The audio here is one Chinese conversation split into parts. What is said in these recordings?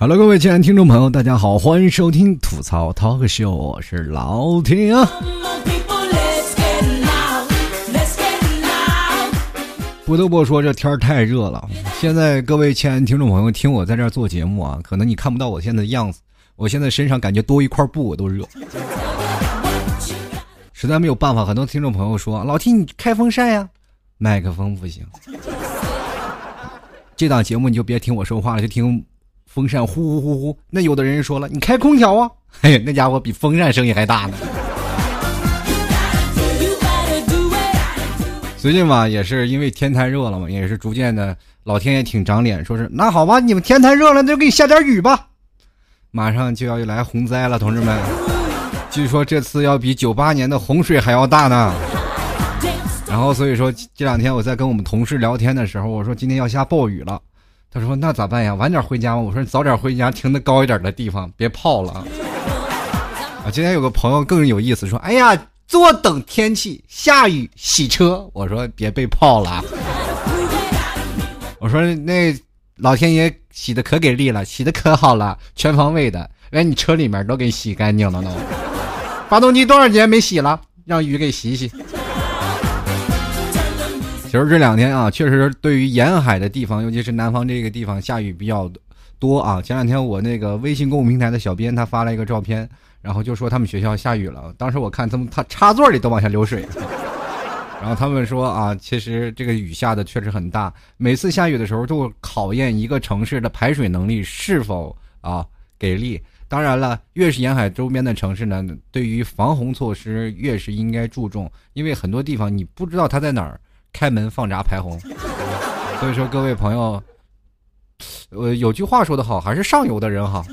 Hello，各位亲爱的听众朋友，大家好，欢迎收听吐槽 Talk Show，我是老铁啊。不得不说，这天太热了。现在各位亲爱的听众朋友，听我在这儿做节目啊，可能你看不到我现在的样子，我现在身上感觉多一块布，我都热。实在没有办法，很多听众朋友说：“老 T，你开风扇呀？”麦克风不行。这档节目你就别听我说话了，就听。风扇呼呼呼呼，那有的人说了，你开空调啊？嘿，那家伙比风扇声音还大呢。最近嘛，也是因为天太热了嘛，也是逐渐的，老天爷挺长脸，说是那好吧，你们天太热了，那就给你下点雨吧。马上就要来洪灾了，同志们，据说这次要比九八年的洪水还要大呢。然后所以说这两天我在跟我们同事聊天的时候，我说今天要下暴雨了。他说：“那咋办呀？晚点回家吗？”我说：“你早点回家，停的高一点的地方，别泡了。”啊，今天有个朋友更有意思，说：“哎呀，坐等天气下雨洗车。”我说：“别被泡了。”我说：“那老天爷洗的可给力了，洗的可好了，全方位的，连你车里面都给洗干净了都。发动机多少年没洗了？让雨给洗洗。”其实这两天啊，确实对于沿海的地方，尤其是南方这个地方下雨比较多啊。前两天我那个微信公众平台的小编他发了一个照片，然后就说他们学校下雨了。当时我看他们他插座里都往下流水，然后他们说啊，其实这个雨下的确实很大。每次下雨的时候，都考验一个城市的排水能力是否啊给力。当然了，越是沿海周边的城市呢，对于防洪措施越是应该注重，因为很多地方你不知道它在哪儿。开门放闸排洪，所以说各位朋友，呃，有句话说得好，还是上游的人好。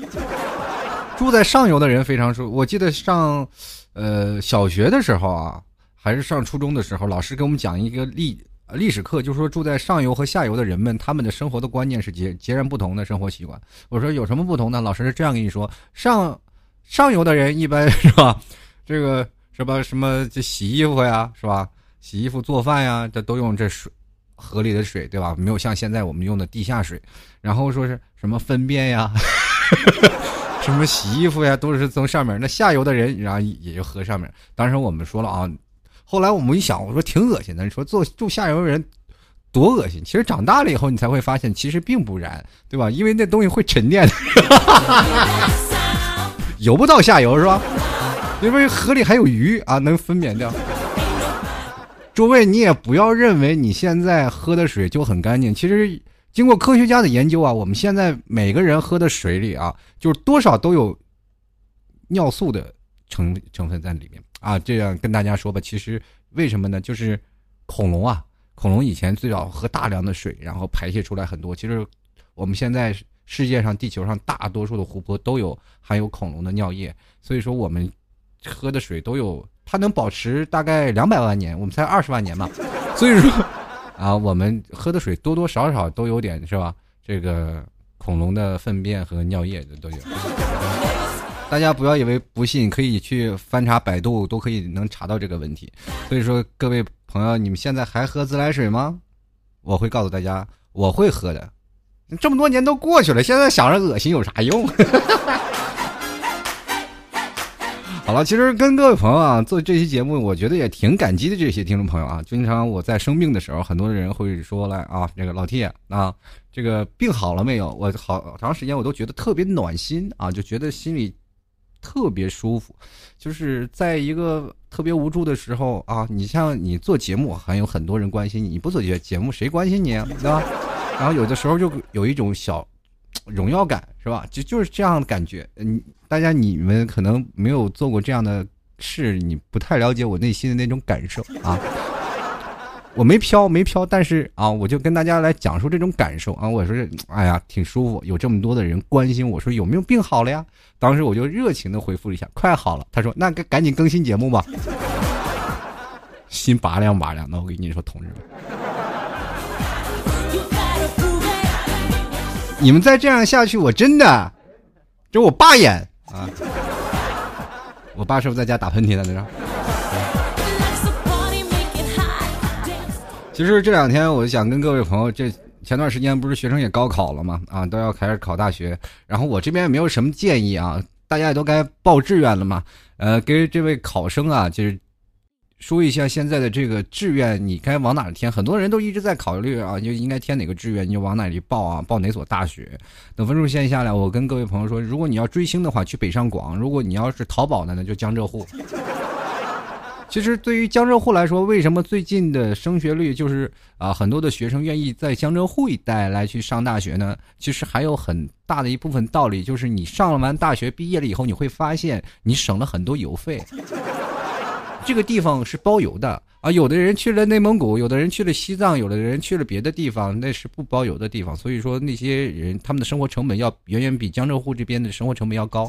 住在上游的人非常舒服。我记得上，呃，小学的时候啊，还是上初中的时候，老师给我们讲一个历历史课，就说住在上游和下游的人们，他们的生活的观念是截截然不同的生活习惯。我说有什么不同呢？老师是这样跟你说：上上游的人一般是吧，这个什么什么这洗衣服呀，是吧？洗衣服、做饭呀，这都用这水，河里的水，对吧？没有像现在我们用的地下水。然后说是什么粪便呀，什么洗衣服呀，都是从上面。那下游的人，然后也就喝上面。当时我们说了啊，后来我们一想，我说挺恶心的。你说做住下游的人多恶心？其实长大了以后，你才会发现，其实并不然，对吧？因为那东西会沉淀的，游不到下游是吧？因为河里还有鱼啊，能分娩掉。诸位，你也不要认为你现在喝的水就很干净。其实，经过科学家的研究啊，我们现在每个人喝的水里啊，就是多少都有尿素的成成分在里面啊。这样跟大家说吧，其实为什么呢？就是恐龙啊，恐龙以前最早喝大量的水，然后排泄出来很多。其实我们现在世界上、地球上大多数的湖泊都有含有恐龙的尿液，所以说我们喝的水都有。它能保持大概两百万年，我们才二十万年嘛，所以说，啊，我们喝的水多多少少都有点是吧？这个恐龙的粪便和尿液的都有。大家不要以为不信，可以去翻查百度，都可以能查到这个问题。所以说，各位朋友，你们现在还喝自来水吗？我会告诉大家，我会喝的。这么多年都过去了，现在想着恶心有啥用？好了，其实跟各位朋友啊做这期节目，我觉得也挺感激的。这些听众朋友啊，经常我在生病的时候，很多人会说来啊，这个老 T 啊，这个病好了没有？我好长时间我都觉得特别暖心啊，就觉得心里特别舒服。就是在一个特别无助的时候啊，你像你做节目，还有很多人关心你；你不做节节目，谁关心你啊？对吧？然后有的时候就有一种小。荣耀感是吧？就就是这样的感觉。嗯，大家你们可能没有做过这样的事，你不太了解我内心的那种感受啊。我没飘，没飘，但是啊，我就跟大家来讲述这种感受啊。我说，哎呀，挺舒服，有这么多的人关心我说有没有病好了呀？当时我就热情的回复了一下，快好了。他说，那赶赶紧更新节目吧。心拔凉拔凉的，我跟你说，同志们。你们再这样下去，我真的，就我爸演啊！我爸是不是在家打喷嚏呢？在这。其实这两天，我就想跟各位朋友，这前段时间不是学生也高考了嘛，啊，都要开始考大学。然后我这边也没有什么建议啊，大家也都该报志愿了嘛。呃，给这位考生啊，就是说一下现在的这个志愿，你该往哪填？很多人都一直在考虑啊，就应该填哪个志愿，你就往哪里报啊，报哪所大学。等分数线下来，我跟各位朋友说，如果你要追星的话，去北上广；如果你要是淘宝的呢，就江浙沪。其实对于江浙沪来说，为什么最近的升学率就是啊很多的学生愿意在江浙沪一带来去上大学呢？其实还有很大的一部分道理，就是你上了完大学毕业了以后，你会发现你省了很多油费。这个地方是包邮的啊，有的人去了内蒙古，有的人去了西藏，有的人去了别的地方，那是不包邮的地方。所以说那些人他们的生活成本要远远比江浙沪这边的生活成本要高。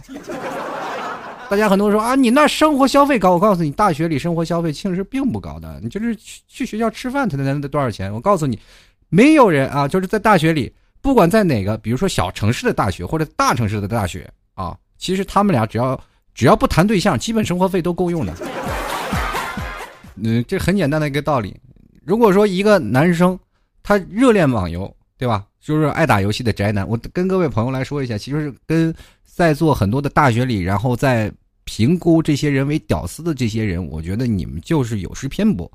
大家很多人说啊，你那生活消费高。我告诉你，大学里生活消费其实并不高的。你就是去去学校吃饭，才能得多少钱？我告诉你，没有人啊，就是在大学里，不管在哪个，比如说小城市的大学或者大城市的大学啊，其实他们俩只要只要不谈对象，基本生活费都够用的。嗯，这很简单的一个道理。如果说一个男生他热恋网游，对吧？就是爱打游戏的宅男，我跟各位朋友来说一下，其实是跟。在座很多的大学里，然后在评估这些人为屌丝的这些人，我觉得你们就是有失偏颇。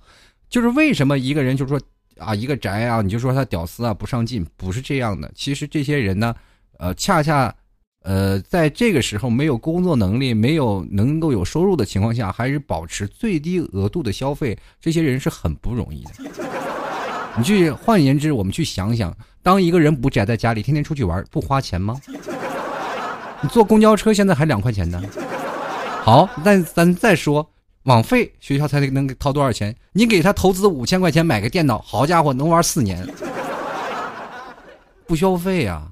就是为什么一个人就说啊，一个宅啊，你就说他屌丝啊，不上进，不是这样的。其实这些人呢，呃，恰恰，呃，在这个时候没有工作能力、没有能够有收入的情况下，还是保持最低额度的消费，这些人是很不容易的。你去换言之，我们去想想，当一个人不宅在家里，天天出去玩，不花钱吗？你坐公交车现在还两块钱呢，好，那咱再说网费，学校才能掏多少钱？你给他投资五千块钱买个电脑，好家伙，能玩四年，不消费啊，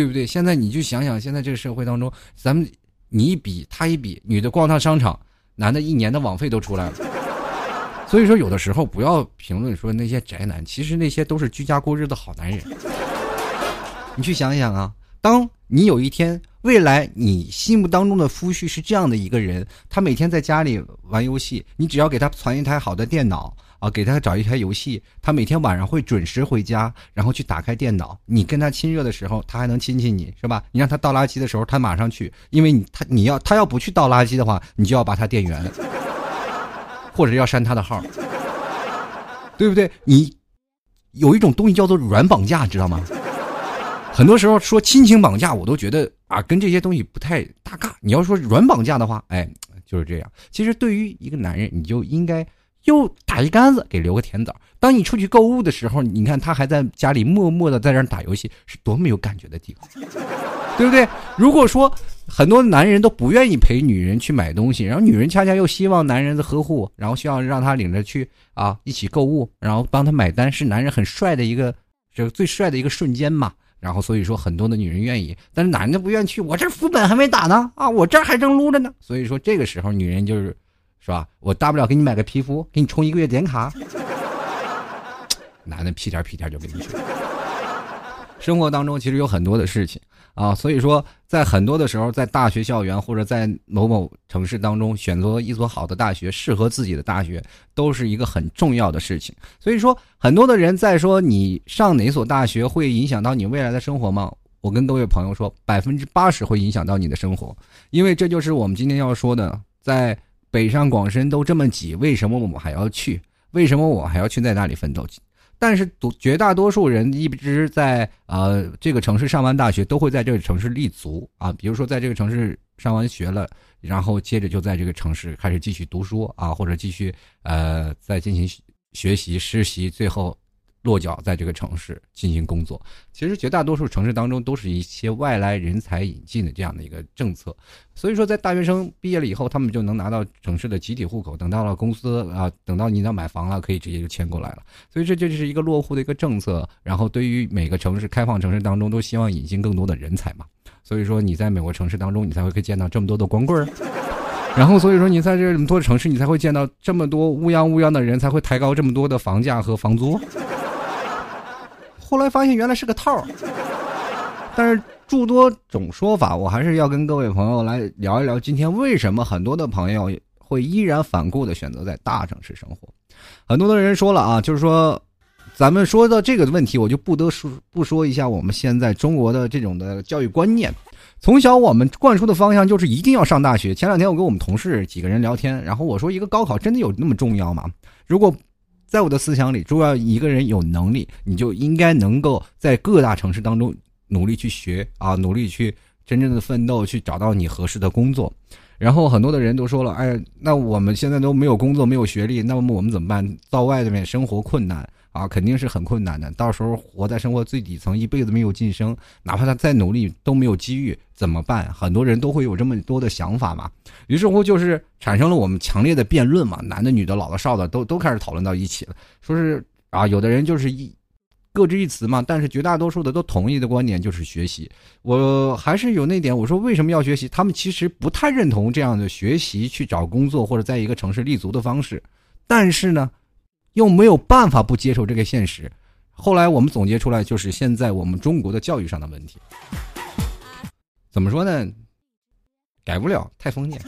对不对？现在你就想想，现在这个社会当中，咱们你一比他一比，女的逛趟商场，男的一年的网费都出来了。所以说，有的时候不要评论说那些宅男，其实那些都是居家过日子的好男人。你去想想啊，当你有一天。未来你心目当中的夫婿是这样的一个人，他每天在家里玩游戏，你只要给他传一台好的电脑啊，给他找一台游戏，他每天晚上会准时回家，然后去打开电脑。你跟他亲热的时候，他还能亲亲你，是吧？你让他倒垃圾的时候，他马上去，因为你他你要他要不去倒垃圾的话，你就要把他电源，或者要删他的号，对不对？你有一种东西叫做软绑架，知道吗？很多时候说亲情绑架，我都觉得啊，跟这些东西不太搭嘎。你要说软绑架的话，哎，就是这样。其实对于一个男人，你就应该又打一竿子，给留个甜枣。当你出去购物的时候，你看他还在家里默默的在这打游戏，是多么有感觉的地方，对不对？如果说很多男人都不愿意陪女人去买东西，然后女人恰恰又希望男人的呵护，然后需要让他领着去啊一起购物，然后帮他买单，是男人很帅的一个这最帅的一个瞬间嘛。然后所以说很多的女人愿意，但是男的不愿意去。我这副本还没打呢，啊，我这还正撸着呢。所以说这个时候女人就是，是吧？我大不了给你买个皮肤，给你充一个月点卡。男的屁颠屁颠就给你去。生活当中其实有很多的事情啊，所以说在很多的时候，在大学校园或者在某某城市当中选择一所好的大学，适合自己的大学，都是一个很重要的事情。所以说，很多的人在说你上哪所大学会影响到你未来的生活吗？我跟各位朋友说，百分之八十会影响到你的生活，因为这就是我们今天要说的，在北上广深都这么挤，为什么我们还要去？为什么我还要去在那里奋斗？但是，绝大多数人一直在呃这个城市上完大学，都会在这个城市立足啊。比如说，在这个城市上完学了，然后接着就在这个城市开始继续读书啊，或者继续呃再进行学习、实习，最后。落脚在这个城市进行工作，其实绝大多数城市当中都是一些外来人才引进的这样的一个政策，所以说在大学生毕业了以后，他们就能拿到城市的集体户口，等到了公司啊，等到你要买房了，可以直接就迁过来了。所以这就是一个落户的一个政策。然后对于每个城市开放城市当中，都希望引进更多的人才嘛。所以说你在美国城市当中，你才会可以见到这么多的光棍儿。然后所以说你在这么多城市，你才会见到这么多乌泱乌泱的人，才会抬高这么多的房价和房租。后来发现原来是个套儿，但是诸多种说法，我还是要跟各位朋友来聊一聊。今天为什么很多的朋友会依然反顾的选择在大城市生活？很多的人说了啊，就是说咱们说到这个问题，我就不得说不说一下我们现在中国的这种的教育观念。从小我们灌输的方向就是一定要上大学。前两天我跟我们同事几个人聊天，然后我说一个高考真的有那么重要吗？如果在我的思想里，如果要一个人有能力，你就应该能够在各大城市当中努力去学啊，努力去真正的奋斗，去找到你合适的工作。然后很多的人都说了，哎，那我们现在都没有工作，没有学历，那么我们怎么办？到外面生活困难。啊，肯定是很困难的。到时候活在生活最底层，一辈子没有晋升，哪怕他再努力都没有机遇，怎么办？很多人都会有这么多的想法嘛。于是乎，就是产生了我们强烈的辩论嘛，男的、女的、老的、少的，都都开始讨论到一起了。说是啊，有的人就是一各执一词嘛，但是绝大多数的都同意的观点就是学习。我还是有那点，我说为什么要学习？他们其实不太认同这样的学习去找工作或者在一个城市立足的方式，但是呢。又没有办法不接受这个现实，后来我们总结出来，就是现在我们中国的教育上的问题。怎么说呢？改不了，太封建。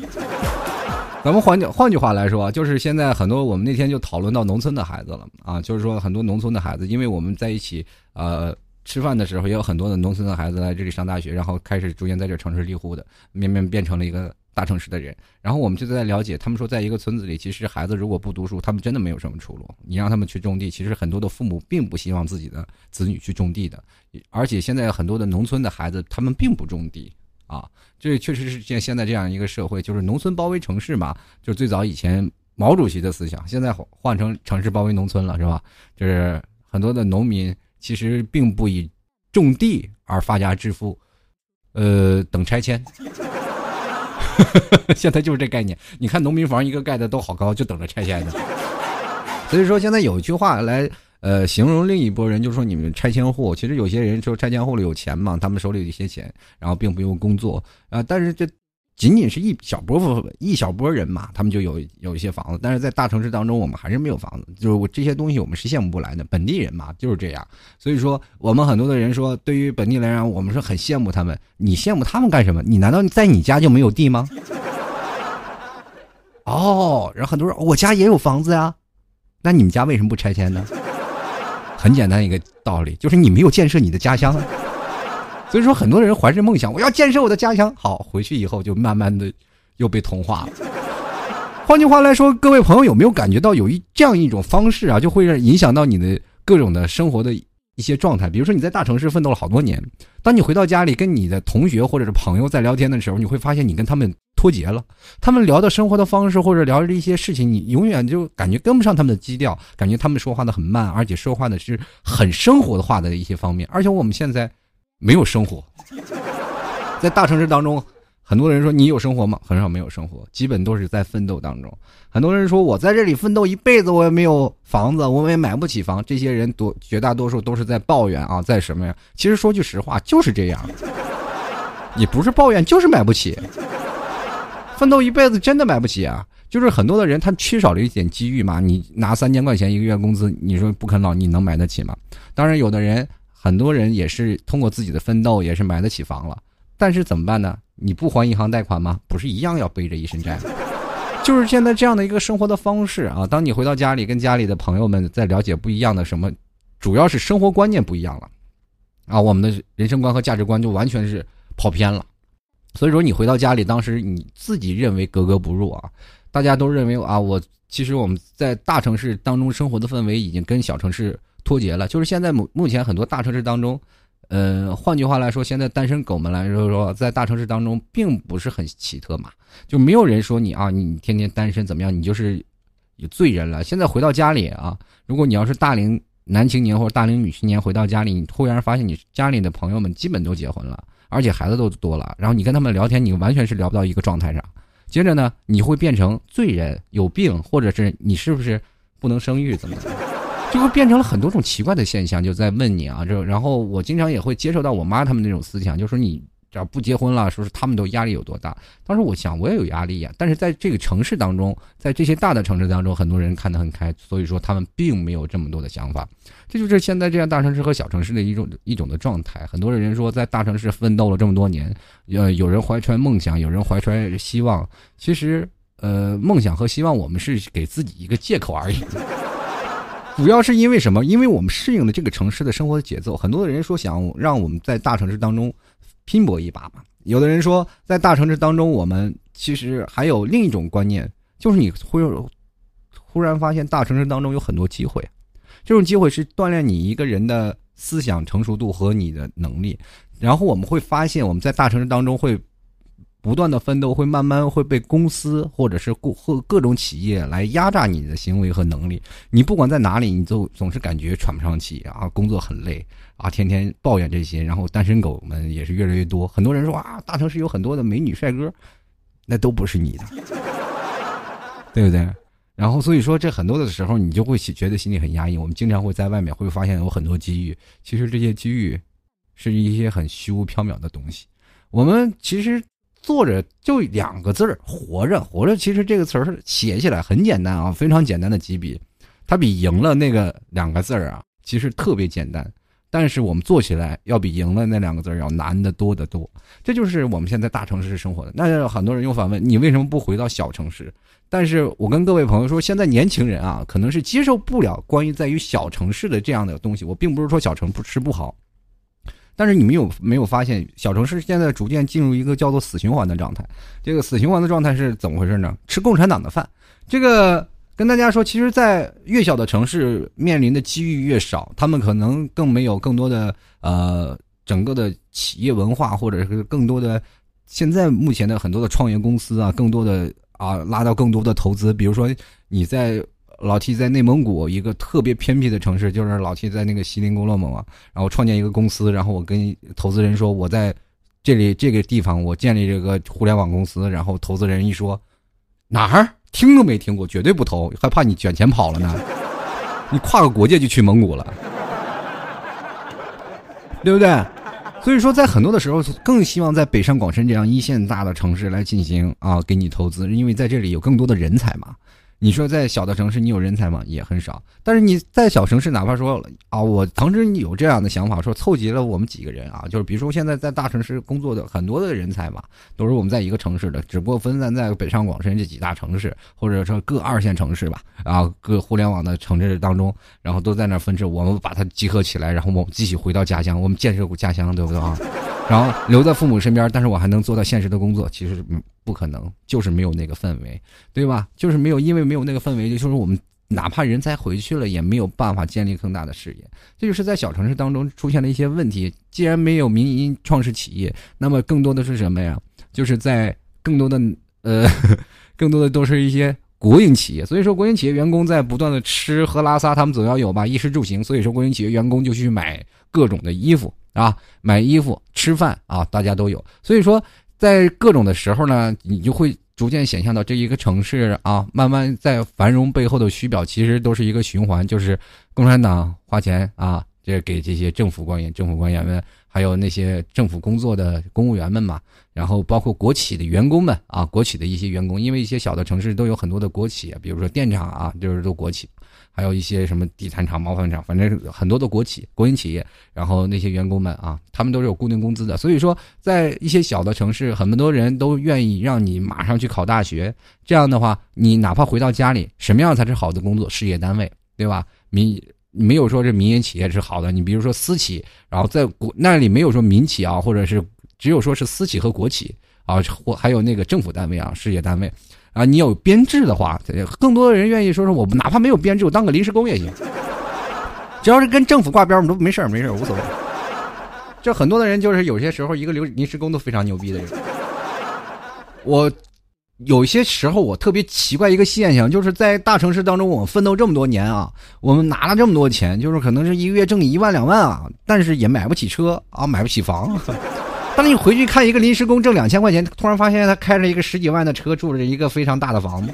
咱们换句换句话来说，就是现在很多我们那天就讨论到农村的孩子了啊，就是说很多农村的孩子，因为我们在一起呃吃饭的时候，也有很多的农村的孩子来这里上大学，然后开始逐渐在这城市立户的，慢慢变成了一个。大城市的人，然后我们就在了解，他们说，在一个村子里，其实孩子如果不读书，他们真的没有什么出路。你让他们去种地，其实很多的父母并不希望自己的子女去种地的。而且现在很多的农村的孩子，他们并不种地啊，这确实是现现在这样一个社会，就是农村包围城市嘛。就是最早以前毛主席的思想，现在换成城市包围农村了，是吧？就是很多的农民其实并不以种地而发家致富，呃，等拆迁。现在就是这概念，你看农民房一个盖的都好高，就等着拆迁呢。所以说现在有一句话来呃形容另一波人，就是说你们拆迁户，其实有些人说拆迁户里有钱嘛，他们手里有一些钱，然后并不用工作啊，但是这。仅仅是一小波分一小波人嘛，他们就有有一些房子，但是在大城市当中，我们还是没有房子。就是我这些东西，我们是羡慕不来的。本地人嘛，就是这样。所以说，我们很多的人说，对于本地来讲，我们是很羡慕他们。你羡慕他们干什么？你难道在你家就没有地吗？哦，然后很多人，我家也有房子呀，那你们家为什么不拆迁呢？很简单一个道理，就是你没有建设你的家乡。所以说，很多人怀着梦想，我要建设我的家乡。好，回去以后就慢慢的又被同化了。换句话来说，各位朋友有没有感觉到有一这样一种方式啊，就会影响到你的各种的生活的一些状态？比如说你在大城市奋斗了好多年，当你回到家里跟你的同学或者是朋友在聊天的时候，你会发现你跟他们脱节了。他们聊的生活的方式或者聊的一些事情，你永远就感觉跟不上他们的基调，感觉他们说话的很慢，而且说话的是很生活化的一些方面。而且我们现在。没有生活，在大城市当中，很多人说你有生活吗？很少没有生活，基本都是在奋斗当中。很多人说我在这里奋斗一辈子，我也没有房子，我也买不起房。这些人多绝大多数都是在抱怨啊，在什么呀？其实说句实话，就是这样。你不是抱怨，就是买不起。奋斗一辈子真的买不起啊！就是很多的人他缺少了一点机遇嘛。你拿三千块钱一个月工资，你说不啃老，你能买得起吗？当然，有的人。很多人也是通过自己的奋斗，也是买得起房了，但是怎么办呢？你不还银行贷款吗？不是一样要背着一身债吗？就是现在这样的一个生活的方式啊。当你回到家里，跟家里的朋友们在了解不一样的什么，主要是生活观念不一样了，啊，我们的人生观和价值观就完全是跑偏了。所以说，你回到家里，当时你自己认为格格不入啊，大家都认为啊，我其实我们在大城市当中生活的氛围已经跟小城市。脱节了，就是现在目目前很多大城市当中，呃，换句话来说，现在单身狗们来说说，在大城市当中并不是很奇特嘛，就没有人说你啊，你天天单身怎么样，你就是有罪人了。现在回到家里啊，如果你要是大龄男青年或者大龄女青年回到家里，你突然发现你家里的朋友们基本都结婚了，而且孩子都多了，然后你跟他们聊天，你完全是聊不到一个状态上。接着呢，你会变成罪人，有病，或者是你是不是不能生育，怎么？就会变成了很多种奇怪的现象，就在问你啊，这然后我经常也会接受到我妈他们那种思想，就说你只要不结婚了，说是他们都压力有多大。当时我想我也有压力呀，但是在这个城市当中，在这些大的城市当中，很多人看得很开，所以说他们并没有这么多的想法。这就是现在这样大城市和小城市的一种一种的状态。很多人说在大城市奋斗了这么多年，呃，有人怀揣梦想，有人怀揣希望。其实，呃，梦想和希望我们是给自己一个借口而已。主要是因为什么？因为我们适应了这个城市的生活的节奏。很多的人说想让我们在大城市当中拼搏一把嘛。有的人说在大城市当中，我们其实还有另一种观念，就是你会忽然发现大城市当中有很多机会。这种机会是锻炼你一个人的思想成熟度和你的能力。然后我们会发现我们在大城市当中会。不断的奋斗会慢慢会被公司或者是各各种企业来压榨你的行为和能力。你不管在哪里，你都总是感觉喘不上气啊，工作很累啊，天天抱怨这些。然后单身狗们也是越来越多。很多人说啊，大城市有很多的美女帅哥，那都不是你的，对不对？然后所以说这很多的时候，你就会觉得心里很压抑。我们经常会在外面会发现有很多机遇，其实这些机遇是一些很虚无缥缈的东西。我们其实。坐着就两个字儿，活着，活着。其实这个词儿写起来很简单啊，非常简单的几笔，它比赢了那个两个字儿啊，其实特别简单。但是我们做起来要比赢了那两个字儿要难得多得多。这就是我们现在大城市生活的。那很多人又反问你为什么不回到小城市？但是我跟各位朋友说，现在年轻人啊，可能是接受不了关于在于小城市的这样的东西。我并不是说小城市不好。但是你们有没有发现，小城市现在逐渐进入一个叫做死循环的状态？这个死循环的状态是怎么回事呢？吃共产党的饭。这个跟大家说，其实，在越小的城市，面临的机遇越少，他们可能更没有更多的呃，整个的企业文化，或者是更多的现在目前的很多的创业公司啊，更多的啊拉到更多的投资。比如说你在。老 T 在内蒙古一个特别偏僻的城市，就是老 T 在那个锡林郭勒嘛，然后创建一个公司，然后我跟投资人说，我在这里这个地方我建立这个互联网公司，然后投资人一说哪儿听都没听过，绝对不投，还怕你卷钱跑了呢，你跨个国界就去蒙古了，对不对？所以说，在很多的时候，更希望在北上广深这样一线大的城市来进行啊，给你投资，因为在这里有更多的人才嘛。你说在小的城市，你有人才吗？也很少。但是你在小城市，哪怕说啊，我当时你有这样的想法，说凑集了我们几个人啊，就是比如说现在在大城市工作的很多的人才嘛，都是我们在一个城市的，只不过分散在北上广深这几大城市，或者说各二线城市吧，啊，各互联网的城市当中，然后都在那分支，我们把它集合起来，然后我们继续回到家乡，我们建设过家乡，对不对啊？然后留在父母身边，但是我还能做到现实的工作，其实不可能，就是没有那个氛围，对吧？就是没有，因为没有那个氛围，就是我们哪怕人才回去了，也没有办法建立更大的事业。这就是在小城市当中出现了一些问题。既然没有民营创始企业，那么更多的是什么呀？就是在更多的 呃，更多的都是一些国营企业。所以说，国营企业员工在不断的吃喝拉撒，他们总要有吧，衣食住行。所以说，国营企业员工就去买各种的衣服。啊，买衣服、吃饭啊，大家都有。所以说，在各种的时候呢，你就会逐渐想象到这一个城市啊，慢慢在繁荣背后的虚表，其实都是一个循环，就是共产党花钱啊，这给这些政府官员、政府官员们，还有那些政府工作的公务员们嘛，然后包括国企的员工们啊，国企的一些员工，因为一些小的城市都有很多的国企，比如说电厂啊，就是都国企。还有一些什么地产厂、毛纺厂，反正很多的国企、国营企业，然后那些员工们啊，他们都是有固定工资的。所以说，在一些小的城市，很多人都愿意让你马上去考大学。这样的话，你哪怕回到家里，什么样才是好的工作？事业单位，对吧？民没有说这民营企业是好的。你比如说私企，然后在国那里没有说民企啊，或者是只有说是私企和国企啊，或还有那个政府单位啊，事业单位。啊，你有编制的话，更多的人愿意说说我哪怕没有编制，我当个临时工也行，只要是跟政府挂边，我们都没事儿，没事儿，无所谓。就很多的人就是有些时候一个临临时工都非常牛逼的人。我有些时候我特别奇怪一个现象，就是在大城市当中，我们奋斗这么多年啊，我们拿了这么多钱，就是可能是一个月挣一万两万啊，但是也买不起车啊，买不起房。当你回去看一个临时工挣两千块钱，突然发现他开着一个十几万的车，住着一个非常大的房子，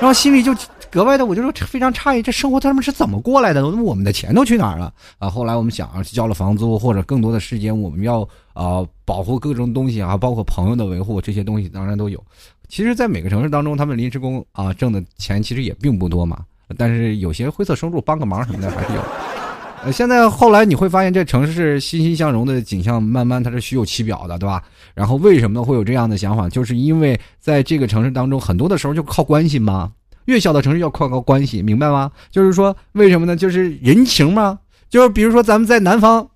然后心里就格外的，我就说非常诧异，这生活他们是怎么过来的？我们的钱都去哪儿了？啊！后来我们想，交了房租或者更多的时间，我们要啊保护各种东西啊，包括朋友的维护，这些东西当然都有。其实，在每个城市当中，他们临时工啊挣的钱其实也并不多嘛，但是有些灰色收入帮个忙什么的还是有。呃，现在后来你会发现，这城市欣欣向荣的景象，慢慢它是虚有其表的，对吧？然后为什么会有这样的想法？就是因为在这个城市当中，很多的时候就靠关系嘛。越小的城市要靠靠关系，明白吗？就是说，为什么呢？就是人情嘛。就是比如说，咱们在南方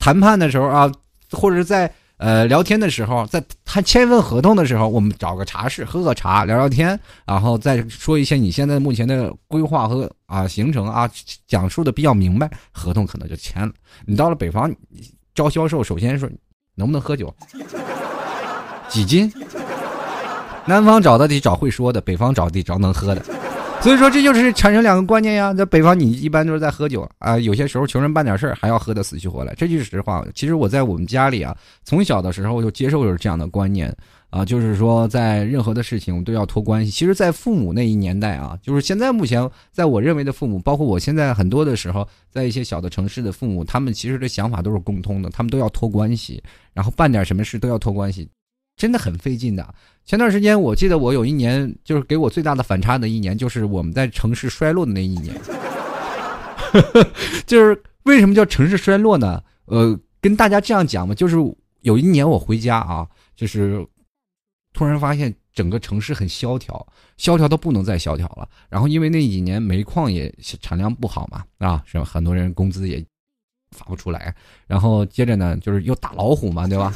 谈判的时候啊，或者是在呃聊天的时候，在他签一份合同的时候，我们找个茶室喝喝茶，聊聊天，然后再说一些你现在目前的规划和啊行程啊，讲述的比较明白，合同可能就签了。你到了北方招销售，首先说能不能喝酒，几斤。南方找的得找会说的，北方找得找能喝的，所以说这就是产生两个观念呀。在北方你一般都是在喝酒啊，有些时候求人办点事儿还要喝得死去活来，这就是实话。其实我在我们家里啊，从小的时候就接受了这样的观念啊，就是说在任何的事情都要托关系。其实，在父母那一年代啊，就是现在目前在我认为的父母，包括我现在很多的时候，在一些小的城市的父母，他们其实的想法都是共通的，他们都要托关系，然后办点什么事都要托关系。真的很费劲的。前段时间，我记得我有一年，就是给我最大的反差的一年，就是我们在城市衰落的那一年。就是为什么叫城市衰落呢？呃，跟大家这样讲嘛，就是有一年我回家啊，就是突然发现整个城市很萧条，萧条到不能再萧条了。然后因为那几年煤矿也产量不好嘛，啊，是吧？很多人工资也发不出来。然后接着呢，就是又打老虎嘛，对吧？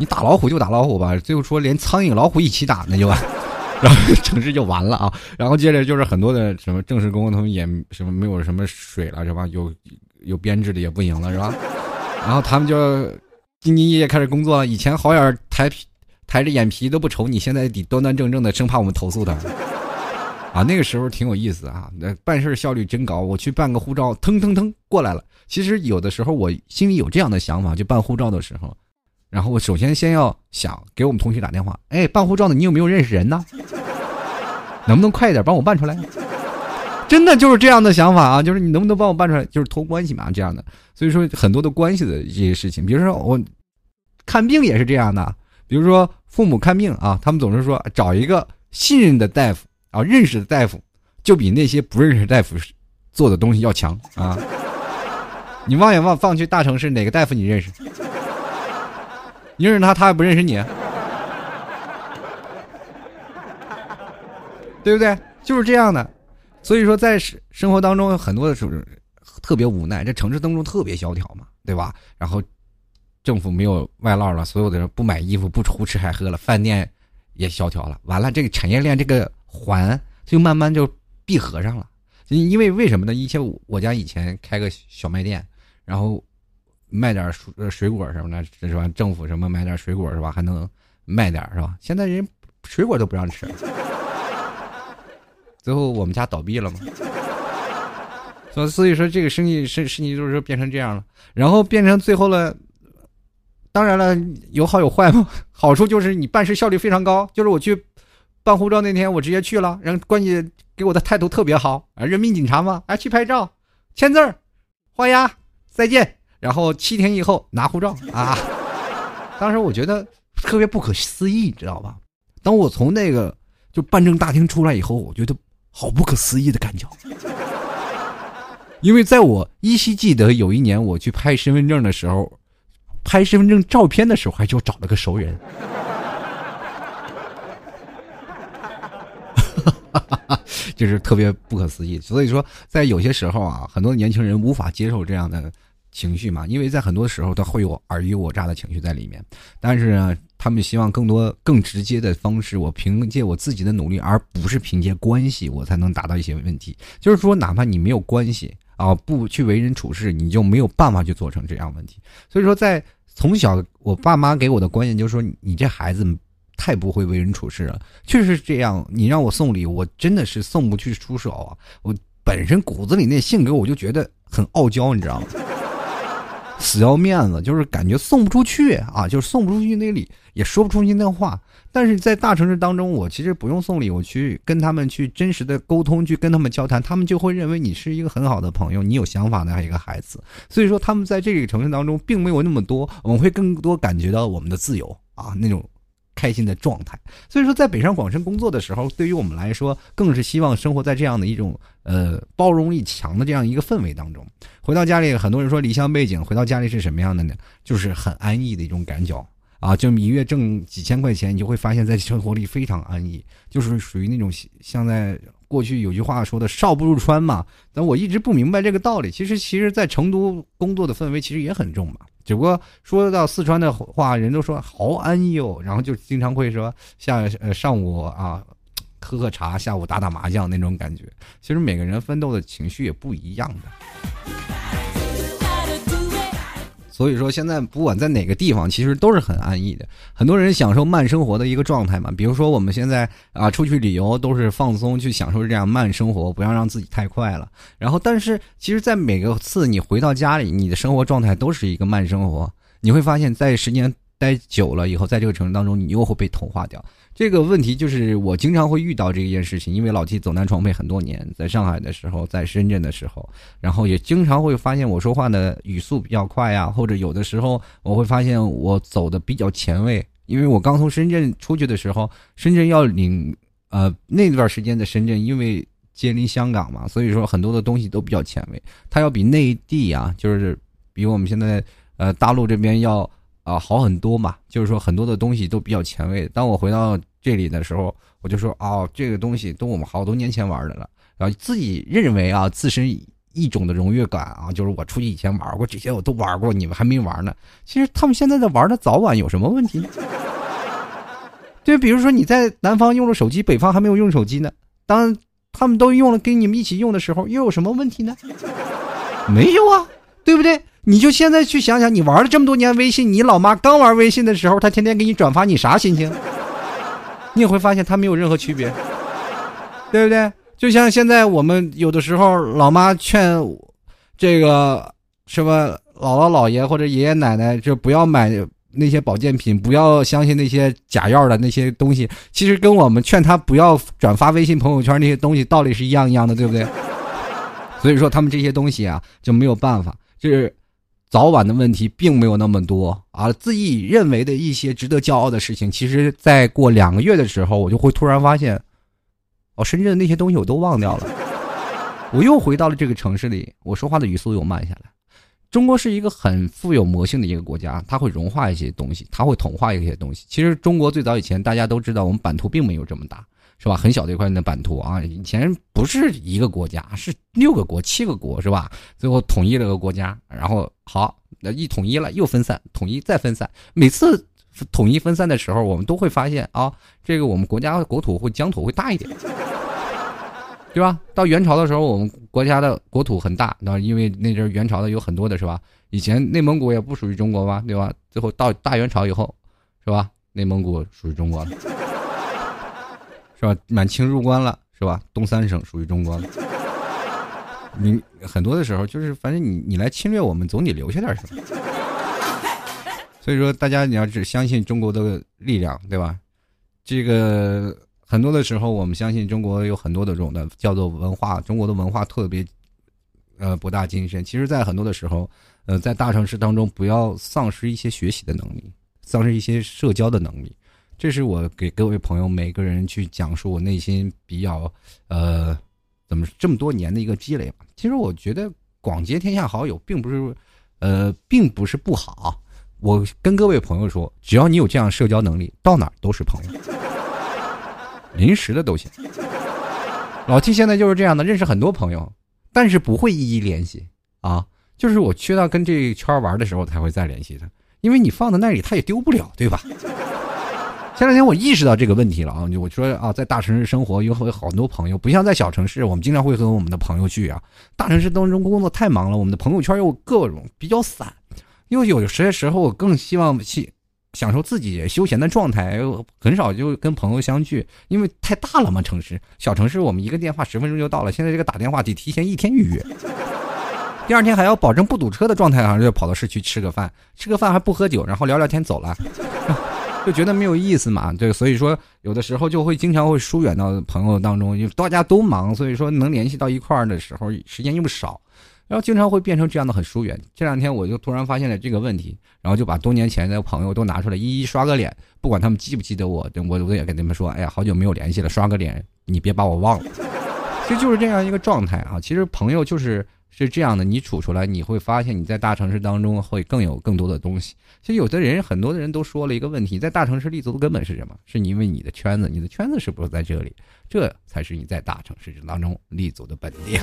你打老虎就打老虎吧，最后说连苍蝇老虎一起打那就完，然后城市就完了啊。然后接着就是很多的什么正式工他们也什么没有什么水了是吧？有有编制的也不行了是吧？然后他们就兢兢业业开始工作了。以前好眼抬皮抬着眼皮都不瞅你，现在得端端正正的，生怕我们投诉他。啊，那个时候挺有意思啊，那办事效率真高。我去办个护照，腾腾腾过来了。其实有的时候我心里有这样的想法，就办护照的时候。然后我首先先要想给我们同学打电话，哎，办护照的你有没有认识人呢？能不能快一点帮我办出来？真的就是这样的想法啊，就是你能不能帮我办出来？就是托关系嘛，这样的。所以说很多的关系的这些事情，比如说我看病也是这样的，比如说父母看病啊，他们总是说找一个信任的大夫啊，认识的大夫，就比那些不认识大夫做的东西要强啊。你望眼望放去大城市，哪个大夫你认识？你认识他，他也不认识你，对不对？就是这样的。所以说，在生生活当中，很多的时候特别无奈。这城市当中特别萧条嘛，对吧？然后政府没有外贸了，所有的人不买衣服，不胡吃海喝了，饭店也萧条了。完了，这个产业链这个环就慢慢就闭合上了。因为为什么呢？以前我家以前开个小卖店，然后。卖点水水果什么的，这是吧？政府什么买点水果是吧？还能卖点是吧？现在人水果都不让吃，最后我们家倒闭了嘛。所所以说这个生意生生意就是变成这样了，然后变成最后了。当然了，有好有坏嘛。好处就是你办事效率非常高，就是我去办护照那天我直接去了，人关系给我的态度特别好啊，人民警察嘛，哎去拍照、签字儿、画押、再见。然后七天以后拿护照啊！当时我觉得特别不可思议，你知道吧？当我从那个就办证大厅出来以后，我觉得好不可思议的感觉。因为在我依稀记得有一年我去拍身份证的时候，拍身份证照片的时候，还就找了个熟人，就是特别不可思议。所以说，在有些时候啊，很多年轻人无法接受这样的。情绪嘛，因为在很多时候他会有尔虞我诈的情绪在里面，但是呢，他们希望更多更直接的方式，我凭借我自己的努力，而不是凭借关系，我才能达到一些问题。就是说，哪怕你没有关系啊，不去为人处事，你就没有办法去做成这样问题。所以说，在从小我爸妈给我的观念就是说，你这孩子太不会为人处事了，确实是这样。你让我送礼，我真的是送不去出手啊。我本身骨子里那性格，我就觉得很傲娇，你知道吗？死要面子，就是感觉送不出去啊，就是送不出去那里，也说不出去那话。但是在大城市当中，我其实不用送礼，我去跟他们去真实的沟通，去跟他们交谈，他们就会认为你是一个很好的朋友，你有想法的一个孩子。所以说，他们在这个城市当中并没有那么多，我们会更多感觉到我们的自由啊，那种。开心的状态，所以说在北上广深工作的时候，对于我们来说，更是希望生活在这样的一种呃包容力强的这样一个氛围当中。回到家里，很多人说离乡背景，回到家里是什么样的呢？就是很安逸的一种感觉啊，就一月挣几千块钱，你就会发现在生活里非常安逸，就是属于那种像在过去有句话说的“少不入川”嘛。但我一直不明白这个道理。其实，其实，在成都工作的氛围其实也很重嘛。只不过说到四川的话，人都说好安逸哦，然后就经常会说下呃上午啊喝喝茶，下午打打麻将那种感觉。其实每个人奋斗的情绪也不一样的。所以说，现在不管在哪个地方，其实都是很安逸的。很多人享受慢生活的一个状态嘛。比如说，我们现在啊出去旅游，都是放松去享受这样慢生活，不要让自己太快了。然后，但是其实，在每个次你回到家里，你的生活状态都是一个慢生活。你会发现在时间待久了以后，在这个城市当中，你又会被同化掉。这个问题就是我经常会遇到这一件事情，因为老 T 走南闯北很多年，在上海的时候，在深圳的时候，然后也经常会发现我说话的语速比较快呀，或者有的时候我会发现我走的比较前卫，因为我刚从深圳出去的时候，深圳要领呃那段时间的深圳，因为接邻香港嘛，所以说很多的东西都比较前卫，它要比内地啊，就是比我们现在呃大陆这边要啊好很多嘛，就是说很多的东西都比较前卫。当我回到这里的时候，我就说哦，这个东西都我们好多年前玩的了，然后自己认为啊，自身一种的荣誉感啊，就是我出去以前玩过这些，我都玩过，你们还没玩呢。其实他们现在在玩的早晚有什么问题呢？对，比如说你在南方用了手机，北方还没有用手机呢。当他们都用了，跟你们一起用的时候，又有什么问题呢？没有啊，对不对？你就现在去想想，你玩了这么多年微信，你老妈刚玩微信的时候，她天天给你转发，你啥心情？你也会发现她没有任何区别，对不对？就像现在我们有的时候，老妈劝这个什么姥姥姥爷或者爷爷奶奶，就不要买那些保健品，不要相信那些假药的那些东西。其实跟我们劝他不要转发微信朋友圈那些东西道理是一样一样的，对不对？所以说他们这些东西啊就没有办法，就是。早晚的问题并没有那么多啊，自己认为的一些值得骄傲的事情，其实再过两个月的时候，我就会突然发现，哦，深圳的那些东西我都忘掉了，我又回到了这个城市里，我说话的语速又慢下来。中国是一个很富有魔性的一个国家，它会融化一些东西，它会同化一些东西。其实中国最早以前大家都知道，我们版图并没有这么大。是吧？很小的一块的版图啊，以前不是一个国家，是六个国、七个国，是吧？最后统一了个国家，然后好，那一统一了又分散，统一再分散。每次统一分散的时候，我们都会发现啊，这个我们国家国土会疆土会大一点，对吧？到元朝的时候，我们国家的国土很大，那因为那阵元朝的有很多的是吧？以前内蒙古也不属于中国吧，对吧？最后到大元朝以后，是吧？内蒙古属于中国了。是吧？满清入关了，是吧？东三省属于中国。你很多的时候就是，反正你你来侵略我们，总得留下点什么。所以说，大家你要只相信中国的力量，对吧？这个很多的时候，我们相信中国有很多的这种的叫做文化，中国的文化特别呃博大精深。其实，在很多的时候，呃，在大城市当中，不要丧失一些学习的能力，丧失一些社交的能力。这是我给各位朋友每个人去讲述我内心比较，呃，怎么这么多年的一个积累吧。其实我觉得广结天下好友并不是，呃，并不是不好。我跟各位朋友说，只要你有这样社交能力，到哪都是朋友，临时的都行。老 T 现在就是这样的，认识很多朋友，但是不会一一联系啊。就是我去到跟这圈玩的时候才会再联系他，因为你放在那里他也丢不了，对吧？前两天我意识到这个问题了啊！我说啊，在大城市生活有很好多朋友，不像在小城市，我们经常会和我们的朋友聚啊。大城市当中工作太忙了，我们的朋友圈又各种比较散，又有些时候我更希望去享受自己休闲的状态，很少就跟朋友相聚，因为太大了嘛。城市小城市，我们一个电话十分钟就到了，现在这个打电话得提前一天预约，第二天还要保证不堵车的状态上就跑到市区吃个饭，吃个饭还不喝酒，然后聊聊天走了。就觉得没有意思嘛，对，所以说有的时候就会经常会疏远到朋友当中，因为大家都忙，所以说能联系到一块儿的时候时间又少，然后经常会变成这样的很疏远。这两天我就突然发现了这个问题，然后就把多年前的朋友都拿出来一一刷个脸，不管他们记不记得我，我我也跟他们说，哎呀，好久没有联系了，刷个脸，你别把我忘了。其实就是这样一个状态啊。其实朋友就是是这样的，你处出来，你会发现你在大城市当中会更有更多的东西。其实有的人，很多的人都说了一个问题，在大城市立足的根本是什么？是因为你的圈子，你的圈子是不是在这里？这才是你在大城市当中立足的本地。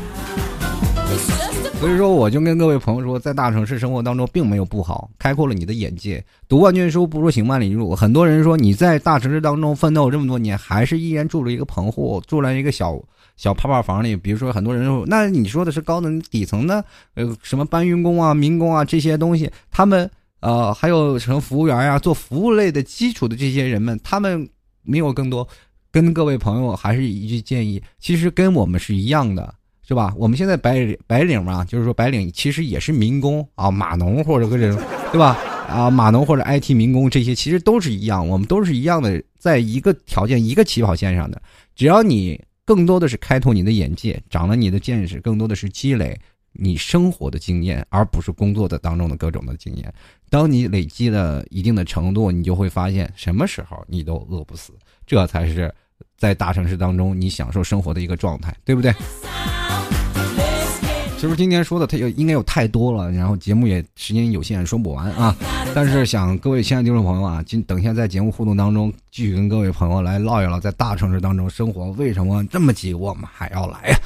所以说，我就跟各位朋友说，在大城市生活当中并没有不好，开阔了你的眼界。读万卷书不如行万里路。很多人说你在大城市当中奋斗这么多年，还是依然住了一个棚户，住了一个小。小泡泡房里，比如说很多人，那你说的是高能底层的，呃，什么搬运工啊、民工啊这些东西，他们呃，还有什么服务员呀，做服务类的基础的这些人们，他们没有更多。跟各位朋友还是一句建议，其实跟我们是一样的，是吧？我们现在白白领嘛，就是说白领其实也是民工啊，码农或者个这种，对吧？啊，码农或者 IT 民工这些其实都是一样，我们都是一样的，在一个条件、一个起跑线上的，只要你。更多的是开拓你的眼界，长了你的见识，更多的是积累你生活的经验，而不是工作的当中的各种的经验。当你累积了一定的程度，你就会发现什么时候你都饿不死，这才是在大城市当中你享受生活的一个状态，对不对？其实今天说的它有应该有太多了，然后节目也时间有限，说不完啊。但是想各位亲爱的听众朋友啊，今等一下在节目互动当中，继续跟各位朋友来唠一唠，在大城市当中生活为什么这么急，我们还要来呀？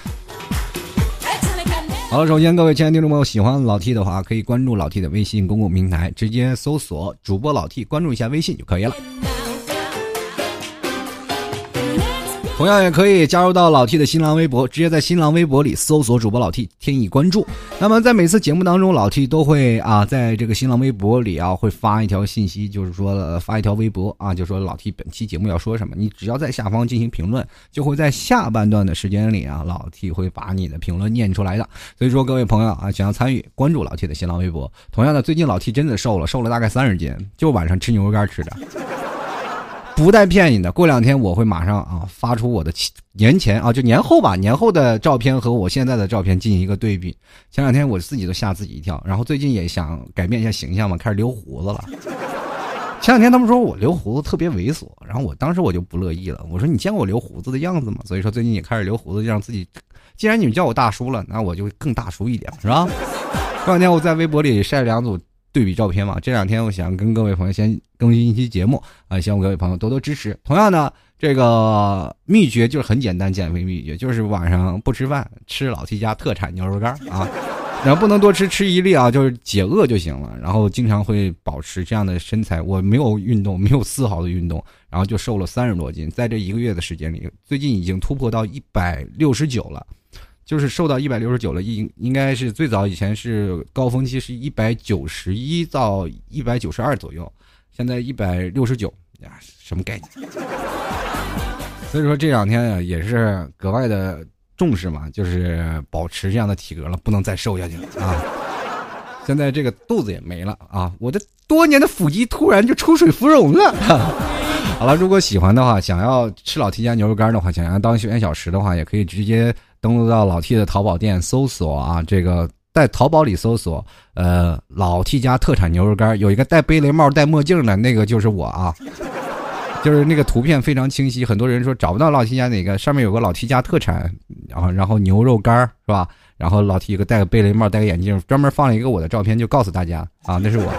好了，首先各位亲爱的听众朋友，喜欢老 T 的话，可以关注老 T 的微信公共平台，直接搜索主播老 T，关注一下微信就可以了。同样也可以加入到老 T 的新浪微博，直接在新浪微博里搜索主播老 T，添以关注。那么在每次节目当中，老 T 都会啊，在这个新浪微博里啊，会发一条信息，就是说发一条微博啊，就说老 T 本期节目要说什么，你只要在下方进行评论，就会在下半段的时间里啊，老 T 会把你的评论念出来的。所以说各位朋友啊，想要参与，关注老 T 的新浪微博。同样的，最近老 T 真的瘦了，瘦了大概三十斤，就晚上吃牛肉干吃的。不带骗你的，过两天我会马上啊发出我的年前啊就年后吧年后的照片和我现在的照片进行一个对比。前两天我自己都吓自己一跳，然后最近也想改变一下形象嘛，开始留胡子了。前两天他们说我留胡子特别猥琐，然后我当时我就不乐意了，我说你见过我留胡子的样子吗？所以说最近也开始留胡子，让自己，既然你们叫我大叔了，那我就更大叔一点，是吧？过两天我在微博里晒两组。对比照片嘛，这两天我想跟各位朋友先更新一期节目啊，希望各位朋友多多支持。同样呢，这个秘诀就是很简单，减肥秘诀就是晚上不吃饭，吃老 T 家特产牛肉干啊，然后不能多吃，吃一粒啊，就是解饿就行了。然后经常会保持这样的身材，我没有运动，没有丝毫的运动，然后就瘦了三十多斤，在这一个月的时间里，最近已经突破到一百六十九了。就是瘦到一百六十九了，应应该是最早以前是高峰期是一百九十一到一百九十二左右，现在一百六十九呀，什么概念？所以说这两天啊也是格外的重视嘛，就是保持这样的体格了，不能再瘦下去了啊！现在这个肚子也没了啊，我的多年的腹肌突然就出水芙蓉了。好了，如果喜欢的话，想要吃老提家牛肉干的话，想要当休闲小食的话，也可以直接。登录到老 T 的淘宝店，搜索啊，这个在淘宝里搜索，呃，老 T 家特产牛肉干，有一个戴贝雷帽、戴墨镜的那个就是我啊，就是那个图片非常清晰。很多人说找不到老 T 家哪个，上面有个老 T 家特产，然后然后牛肉干是吧？然后老 T 一个戴个贝雷帽、戴个眼镜，专门放了一个我的照片，就告诉大家啊，那是我。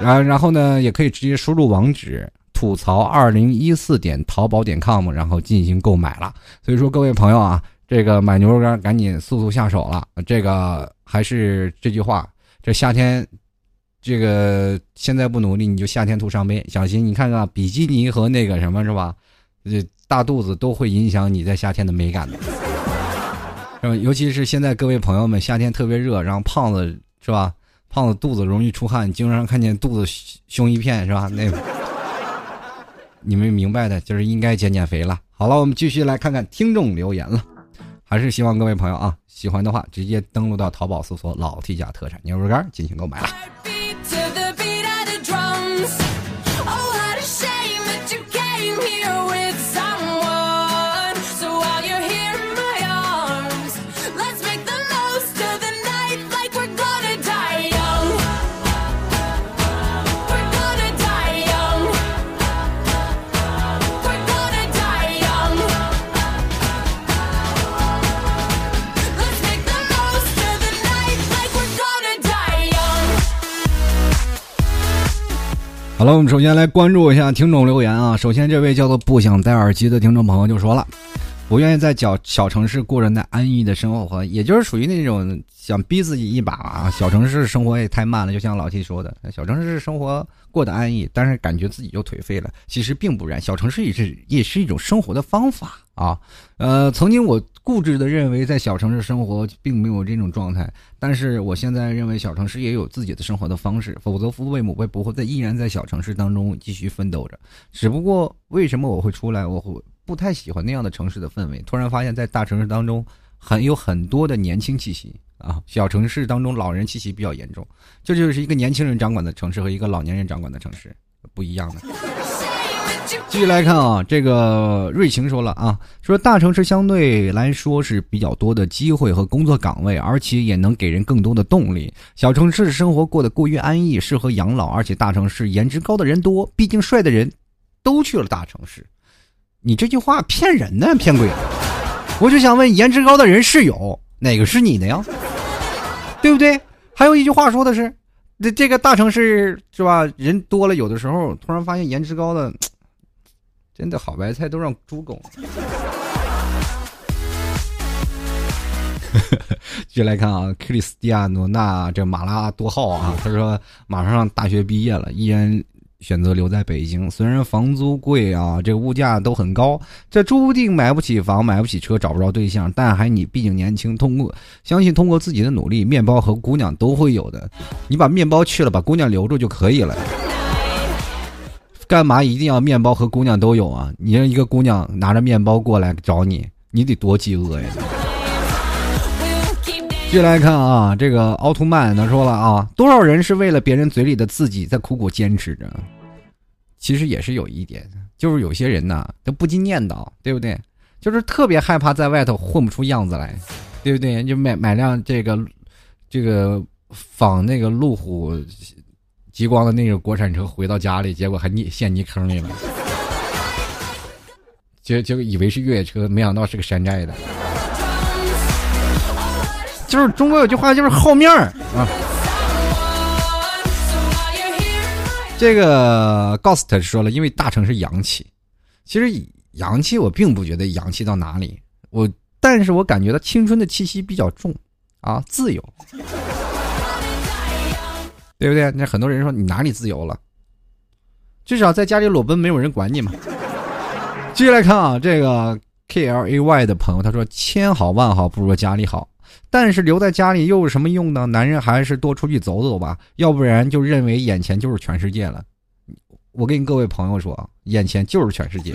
然然后呢，也可以直接输入网址吐槽二零一四点淘宝点 com，然后进行购买了。所以说各位朋友啊。这个买牛肉干赶紧速速下手了。这个还是这句话，这夏天，这个现在不努力，你就夏天徒伤悲。小心你看看比基尼和那个什么是吧？这大肚子都会影响你在夏天的美感的。是吧？尤其是现在各位朋友们，夏天特别热，然后胖子是吧？胖子肚子容易出汗，经常看见肚子胸一片是吧？那你们明白的，就是应该减减肥了。好了，我们继续来看看听众留言了。还是希望各位朋友啊，喜欢的话直接登录到淘宝搜索“老 T 家特产牛肉干”进行购买了。好了，我们首先来关注一下听众留言啊。首先，这位叫做不想戴耳机的听众朋友就说了：“不愿意在小小城市过着那安逸的生活，也就是属于那种想逼自己一把啊。小城市生活也太慢了，就像老七说的，小城市生活过得安逸，但是感觉自己就颓废了。其实并不然，小城市也是也是一种生活的方法啊。呃，曾经我。”固执的认为在小城市生活并没有这种状态，但是我现在认为小城市也有自己的生活的方式，否则父辈母辈不会在依然在小城市当中继续奋斗着。只不过为什么我会出来，我会不太喜欢那样的城市的氛围。突然发现，在大城市当中很有很多的年轻气息啊，小城市当中老人气息比较严重。这就是一个年轻人掌管的城市和一个老年人掌管的城市不一样的。继续来看啊，这个瑞晴说了啊，说大城市相对来说是比较多的机会和工作岗位，而且也能给人更多的动力。小城市生活过得过于安逸，适合养老，而且大城市颜值高的人多，毕竟帅的人都去了大城市。你这句话骗人呢，骗鬼！我就想问，颜值高的人是有哪个是你的呀？对不对？还有一句话说的是，这这个大城市是吧？人多了，有的时候突然发现颜值高的。真的好白菜都让猪拱。继续来看啊，克里斯蒂亚诺纳这马拉多号啊，他说马上大学毕业了，依然选择留在北京。虽然房租贵啊，这个物价都很高，这注定买不起房，买不起车，找不着对象。但还你毕竟年轻，通过相信通过自己的努力，面包和姑娘都会有的。你把面包去了，把姑娘留住就可以了。干嘛一定要面包和姑娘都有啊？你让一个姑娘拿着面包过来找你，你得多饥饿呀！继续来看啊，这个奥特曼他说了啊，多少人是为了别人嘴里的自己在苦苦坚持着？其实也是有一点，就是有些人呢，他不禁念叨，对不对？就是特别害怕在外头混不出样子来，对不对？就买买辆这个这个仿那个路虎。极光的那个国产车回到家里，结果还泥陷泥坑里了，结结果以为是越野车，没想到是个山寨的。就是中国有句话，就是好面儿啊。这个 Ghost 说了，因为大城市洋气，其实洋气我并不觉得洋气到哪里，我但是我感觉到青春的气息比较重啊，自由。对不对？那很多人说你哪里自由了？至少在家里裸奔，没有人管你嘛。继续来看啊，这个 K L A Y 的朋友他说：“千好万好不如家里好，但是留在家里又有什么用呢？男人还是多出去走走吧，要不然就认为眼前就是全世界了。”我跟各位朋友说，眼前就是全世界。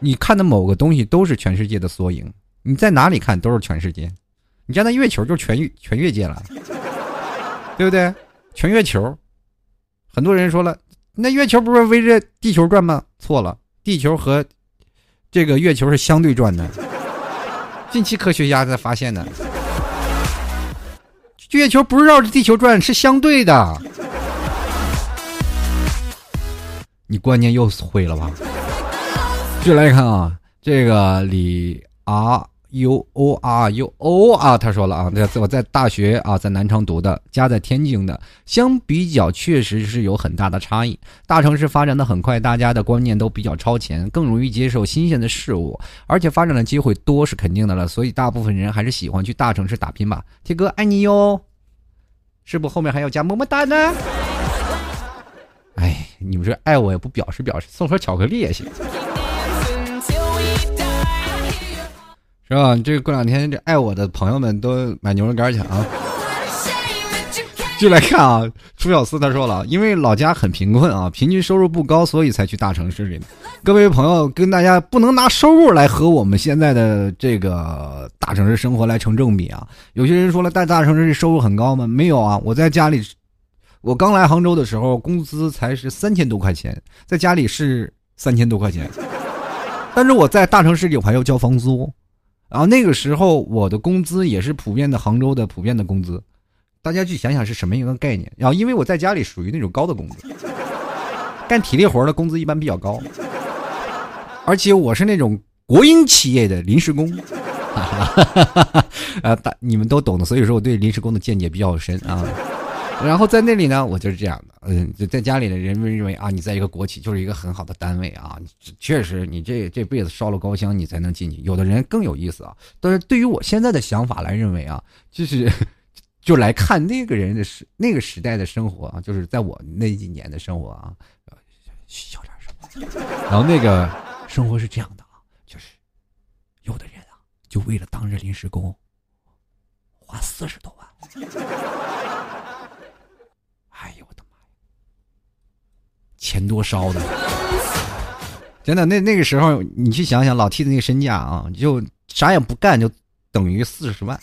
你看的某个东西都是全世界的缩影，你在哪里看都是全世界。你家那月球就全全越界了。对不对？全月球，很多人说了，那月球不是围着地球转吗？错了，地球和这个月球是相对转的。近期科学家才发现的，月球不是绕着地球转，是相对的。你观念又毁了吧？继续来看啊，这个里啊。U O R U O 啊，他说了啊，那我在大学啊，在南昌读的，家在天津的，相比较确实是有很大的差异。大城市发展的很快，大家的观念都比较超前，更容易接受新鲜的事物，而且发展的机会多是肯定的了，所以大部分人还是喜欢去大城市打拼吧。铁哥爱你哟，是不后面还要加么么哒呢？哎，你们这爱我也不表示表示，送盒巧克力也行。是吧？这过两天这爱我的朋友们都买牛肉干去啊！就来看啊，朱小四他说了，因为老家很贫困啊，平均收入不高，所以才去大城市里。各位朋友，跟大家不能拿收入来和我们现在的这个大城市生活来成正比啊！有些人说了，在大城市收入很高吗？没有啊！我在家里，我刚来杭州的时候，工资才是三千多块钱，在家里是三千多块钱，但是我在大城市里我还要交房租。然后那个时候，我的工资也是普遍的杭州的普遍的工资，大家去想想是什么一个概念。然后因为我在家里属于那种高的工资，干体力活的工资一般比较高，而且我是那种国营企业的临时工，啊，大你们都懂的，所以说我对临时工的见解比较深啊。然后在那里呢，我就是这样的，嗯，就在家里的人们认为啊，你在一个国企就是一个很好的单位啊，确实你这这辈子烧了高香你才能进去。有的人更有意思啊，但是对于我现在的想法来认为啊，就是 就来看那个人的时那个时代的生活啊，就是在我那几年的生活啊，小点声，然后那个生活是这样的啊，就是有的人啊，就为了当这临时工，花四十多万。哎呦我的妈呀！钱多烧的，真的那那个时候你去想想老 T 的那个身价啊，就啥也不干就等于四十万，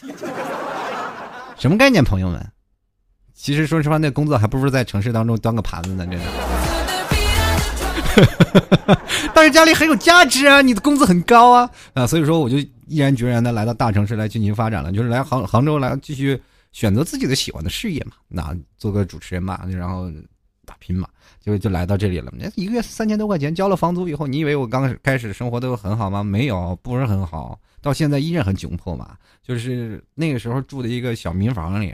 什么概念，朋友们？其实说实话，那工作还不如在城市当中端个盘子呢，真的。但是家里很有价值啊，你的工资很高啊啊，所以说我就毅然决然的来到大城市来进行发展了，就是来杭杭州来继续。选择自己的喜欢的事业嘛，那做个主持人嘛，然后打拼嘛，就就来到这里了。那一个月三千多块钱，交了房租以后，你以为我刚开始生活都很好吗？没有，不是很好，到现在依然很窘迫嘛。就是那个时候住的一个小民房里，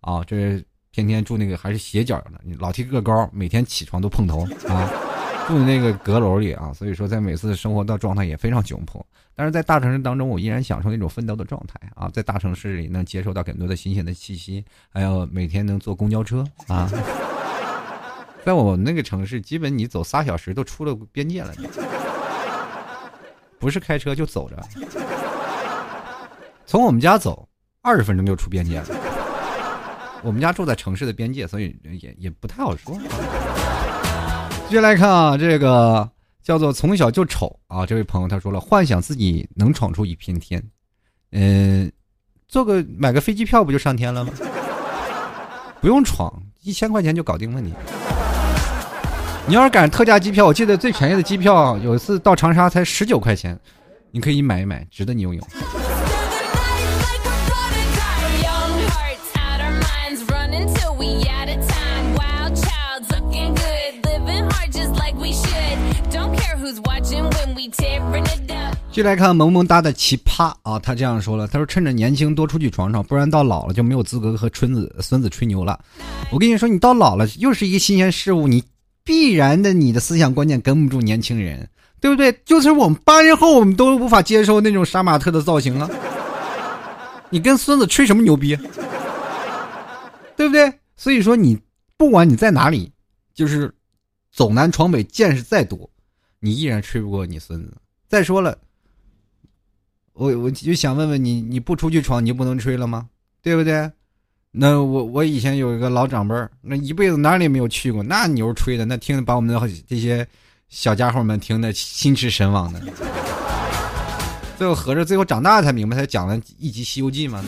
啊，这天天住那个还是斜角的，老提个高，每天起床都碰头啊。住的那个阁楼里啊，所以说在每次生活的状态也非常窘迫。但是在大城市当中，我依然享受那种奋斗的状态啊，在大城市里能接受到很多的新鲜的气息，还有每天能坐公交车啊。在我们那个城市，基本你走仨小时都出了边界了，不是开车就走着。从我们家走二十分钟就出边界了。我们家住在城市的边界，所以也也不太好说。接下来看啊，这个叫做从小就丑啊，这位朋友他说了，幻想自己能闯出一片天，嗯，做个买个飞机票不就上天了吗？不用闯，一千块钱就搞定问题。你要是赶特价机票，我记得最便宜的机票有一次到长沙才十九块钱，你可以买一买，值得你拥有。就来看萌萌哒的奇葩啊，他这样说了，他说趁着年轻多出去闯闯，不然到老了就没有资格和春子孙子吹牛了。我跟你说，你到老了又是一个新鲜事物，你必然的你的思想观念跟不住年轻人，对不对？就是我们八零后，我们都无法接受那种杀马特的造型啊。你跟孙子吹什么牛逼？对不对？所以说你不管你在哪里，就是走南闯北，见识再多。你依然吹不过你孙子。再说了，我我就想问问你，你不出去闯，你就不能吹了吗？对不对？那我我以前有一个老长辈儿，那一辈子哪里没有去过，那牛吹的，那听的把我们的这些小家伙们听的心驰神往的。最后合着，最后长大才明白，才讲了一集《西游记》嘛。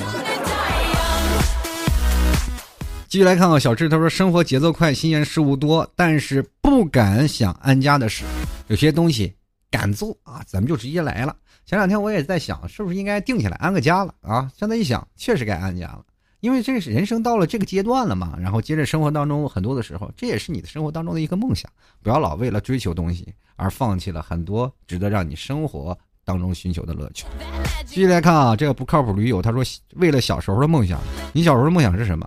继续来看啊，小智他说：“生活节奏快，新鲜事物多，但是不敢想安家的事。有些东西敢做啊，咱们就直接来了。前两天我也在想，是不是应该定下来安个家了啊？现在一想，确实该安家了，因为这是人生到了这个阶段了嘛。然后接着生活当中很多的时候，这也是你的生活当中的一个梦想。不要老为了追求东西而放弃了很多值得让你生活当中寻求的乐趣。继续来看啊，这个不靠谱驴友他说，为了小时候的梦想，你小时候的梦想是什么？”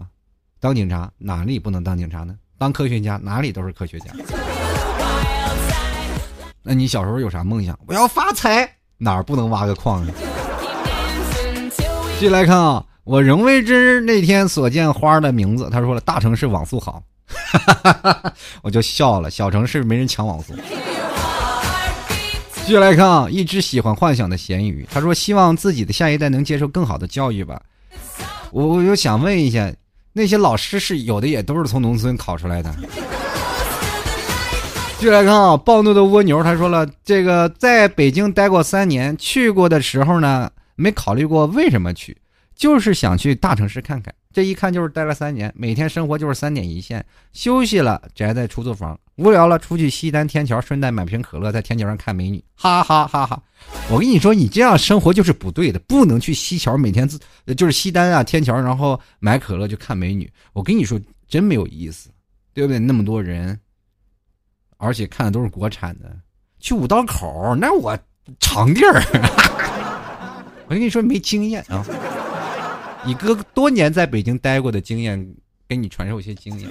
当警察哪里不能当警察呢？当科学家哪里都是科学家。那你小时候有啥梦想？我要发财，哪儿不能挖个矿呢？继续来看啊，我仍未知那天所见花的名字。他说了，大城市网速好，我就笑了。小城市没人抢网速。继续来看啊，一只喜欢幻想的咸鱼。他说，希望自己的下一代能接受更好的教育吧。我我就想问一下。那些老师是有的，也都是从农村考出来的。继续来看啊，暴怒的蜗牛他说了，这个在北京待过三年，去过的时候呢，没考虑过为什么去，就是想去大城市看看。这一看就是待了三年，每天生活就是三点一线，休息了宅在出租房。无聊了，出去西单天桥，顺带买瓶可乐，在天桥上看美女，哈哈哈哈！我跟你说，你这样生活就是不对的，不能去西桥，每天自就是西单啊天桥，然后买可乐就看美女。我跟你说，真没有意思，对不对？那么多人，而且看的都是国产的，去五道口那我场地儿，我跟你说没经验啊！你哥多年在北京待过的经验。给你传授一些经验。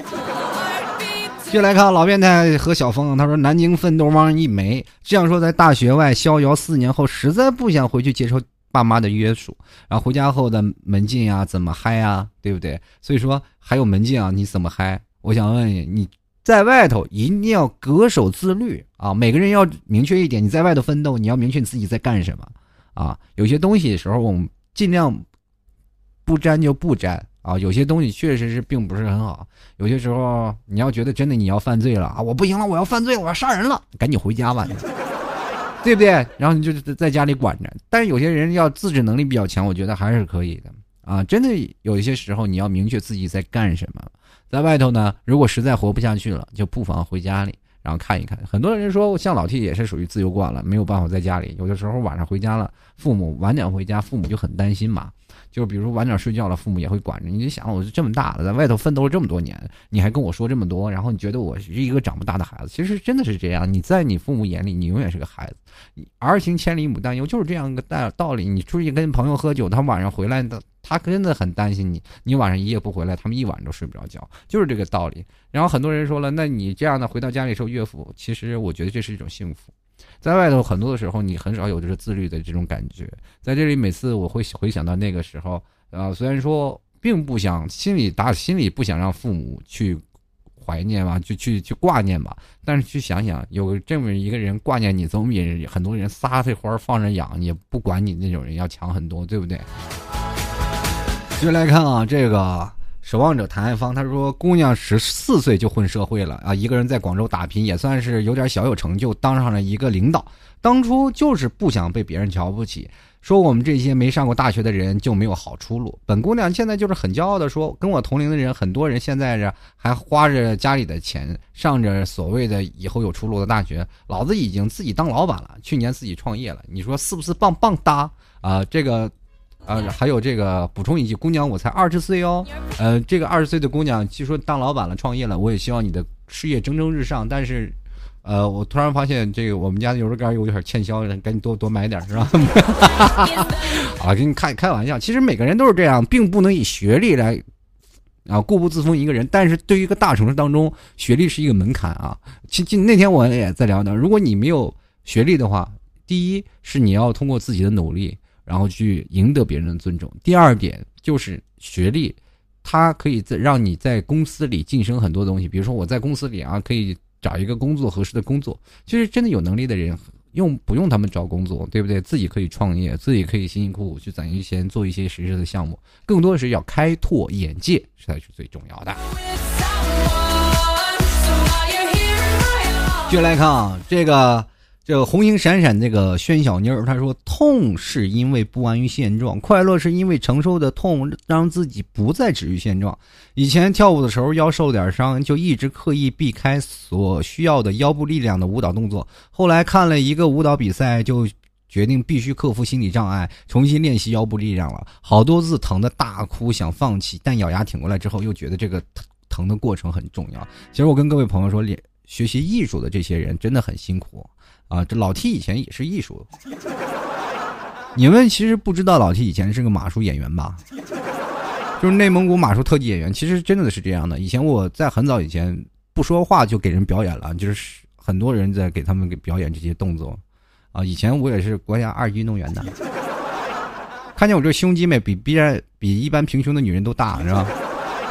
接来看老变态和小峰，他说：“南京奋斗汪一枚，这样说在大学外逍遥四年后，实在不想回去接受爸妈的约束，然后回家后的门禁啊，怎么嗨啊，对不对？所以说还有门禁啊，你怎么嗨？我想问你，你在外头一定要恪守自律啊！每个人要明确一点，你在外头奋斗，你要明确你自己在干什么啊！有些东西的时候，我们尽量不沾就不沾。”啊，有些东西确实是并不是很好。有些时候，你要觉得真的你要犯罪了啊，我不行了，我要犯罪了，我要杀人了，赶紧回家吧，对不对？然后你就在家里管着。但是有些人要自制能力比较强，我觉得还是可以的啊。真的有一些时候，你要明确自己在干什么。在外头呢，如果实在活不下去了，就不妨回家里，然后看一看。很多人说，像老 T 也是属于自由惯了，没有办法在家里。有的时候晚上回家了，父母晚点回家，父母就很担心嘛。就比如晚点睡觉了，父母也会管着。你就想，我就这么大了，在外头奋斗了这么多年，你还跟我说这么多，然后你觉得我是一个长不大的孩子。其实真的是这样，你在你父母眼里，你永远是个孩子。儿行千里母担忧，就是这样一个道道理。你出去跟朋友喝酒，他晚上回来的，他真的很担心你。你晚上一夜不回来，他们一晚上都睡不着觉，就是这个道理。然后很多人说了，那你这样的回到家里受岳父，其实我觉得这是一种幸福。在外头很多的时候，你很少有这个自律的这种感觉。在这里，每次我会回想到那个时候，啊，虽然说并不想，心里打心里不想让父母去怀念吧，就去去挂念吧，但是去想想，有这么一个人挂念你，总比很多人撒这花放着养也不管你那种人要强很多，对不对？接来看啊，这个。守望者谭爱芳他说：“姑娘十四岁就混社会了啊，一个人在广州打拼，也算是有点小有成就，当上了一个领导。当初就是不想被别人瞧不起，说我们这些没上过大学的人就没有好出路。本姑娘现在就是很骄傲的说，跟我同龄的人，很多人现在是还花着家里的钱上着所谓的以后有出路的大学，老子已经自己当老板了，去年自己创业了，你说是不是棒棒哒啊？这个。”啊，还有这个补充一句，姑娘，我才二十岁哦。呃，这个二十岁的姑娘，据说当老板了，创业了。我也希望你的事业蒸蒸日上。但是，呃，我突然发现这个我们家的油肉干有点欠销，赶紧多多买点，是吧？啊，给你开开玩笑。其实每个人都是这样，并不能以学历来啊固步自封一个人。但是对于一个大城市当中，学历是一个门槛啊。其其那天我也在聊呢，如果你没有学历的话，第一是你要通过自己的努力。然后去赢得别人的尊重。第二点就是学历，它可以在让你在公司里晋升很多东西。比如说我在公司里啊，可以找一个工作合适的工作。其实真的有能力的人，用不用他们找工作，对不对？自己可以创业，自己可以辛辛苦苦去攒一些钱，做一些实质的项目。更多的是要开拓眼界，才是最重要的。继续来看啊，这个。这红星闪闪，这个宣小妮儿，她说：“痛是因为不安于现状，快乐是因为承受的痛让自己不再止于现状。以前跳舞的时候腰受点伤，就一直刻意避开所需要的腰部力量的舞蹈动作。后来看了一个舞蹈比赛，就决定必须克服心理障碍，重新练习腰部力量了。好多次疼的大哭，想放弃，但咬牙挺过来之后，又觉得这个疼疼的过程很重要。其实我跟各位朋友说，练学习艺术的这些人真的很辛苦。”啊，这老 T 以前也是艺术。你们其实不知道老 T 以前是个马术演员吧？就是内蒙古马术特技演员。其实真的是这样的。以前我在很早以前不说话就给人表演了，就是很多人在给他们给表演这些动作。啊，以前我也是国家二级运动员的。看见我这胸肌没？比别人比一般平胸的女人都大，是吧？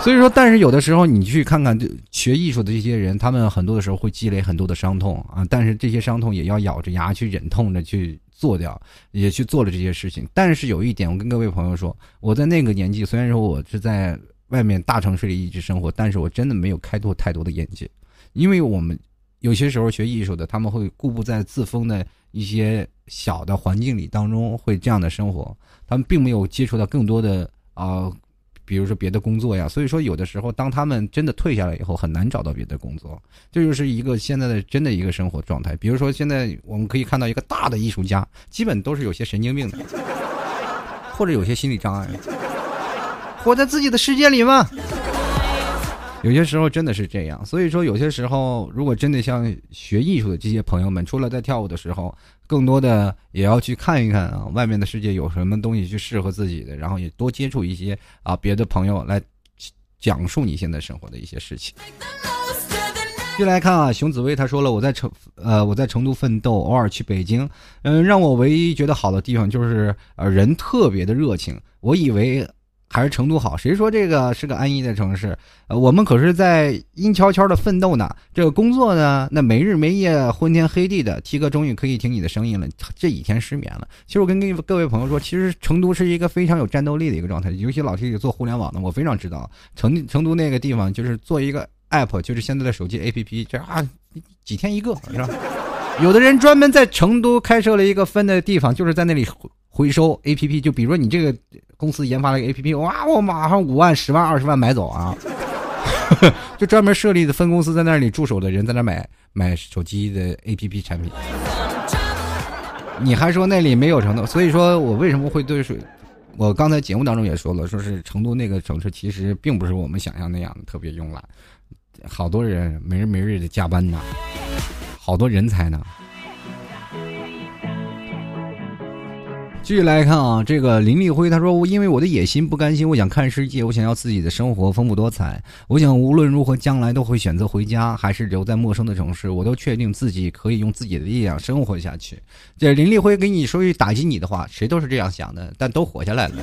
所以说，但是有的时候你去看看学艺术的这些人，他们很多的时候会积累很多的伤痛啊。但是这些伤痛也要咬着牙去忍痛的去做掉，也去做了这些事情。但是有一点，我跟各位朋友说，我在那个年纪，虽然说我是在外面大城市里一直生活，但是我真的没有开拓太多的眼界，因为我们有些时候学艺术的，他们会固步在自封的一些小的环境里当中，会这样的生活，他们并没有接触到更多的啊。比如说别的工作呀，所以说有的时候，当他们真的退下来以后，很难找到别的工作，这就是一个现在的真的一个生活状态。比如说现在我们可以看到一个大的艺术家，基本都是有些神经病的，或者有些心理障碍，活在自己的世界里吗。有些时候真的是这样，所以说有些时候，如果真的像学艺术的这些朋友们，除了在跳舞的时候，更多的也要去看一看啊，外面的世界有什么东西去适合自己的，然后也多接触一些啊别的朋友来讲述你现在生活的一些事情。就来看啊，熊紫薇他说了，我在成呃我在成都奋斗，偶尔去北京，嗯，让我唯一觉得好的地方就是呃人特别的热情。我以为还是成都好，谁说这个是个安逸的城市？呃，我们可是在阴悄悄的奋斗呢。这个工作呢，那没日没夜，昏天黑地的。七哥终于可以听你的声音了，这几天失眠了。其实我跟各各位朋友说，其实成都是一个非常有战斗力的一个状态，尤其老 T 做互联网的，我非常知道成成都那个地方就是做一个。app 就是现在的手机 app，这啊几天一个是吧？有的人专门在成都开设了一个分的地方，就是在那里回收 app。就比如说你这个公司研发了一个 app，哇，我马上五万、十万、二十万买走啊！就专门设立的分公司在那里驻守的人在那买买手机的 app 产品。你还说那里没有成都？所以说我为什么会对水？我刚才节目当中也说了，说是成都那个城市其实并不是我们想象那样的特别慵懒。好多人没日没日的加班呢，好多人才呢。继续来看啊，这个林立辉他说：“我因为我的野心不甘心，我想看世界，我想要自己的生活丰富多彩。我想无论如何，将来都会选择回家，还是留在陌生的城市。我都确定自己可以用自己的力量生活下去。”这林立辉给你说句打击你的话，谁都是这样想的，但都活下来了。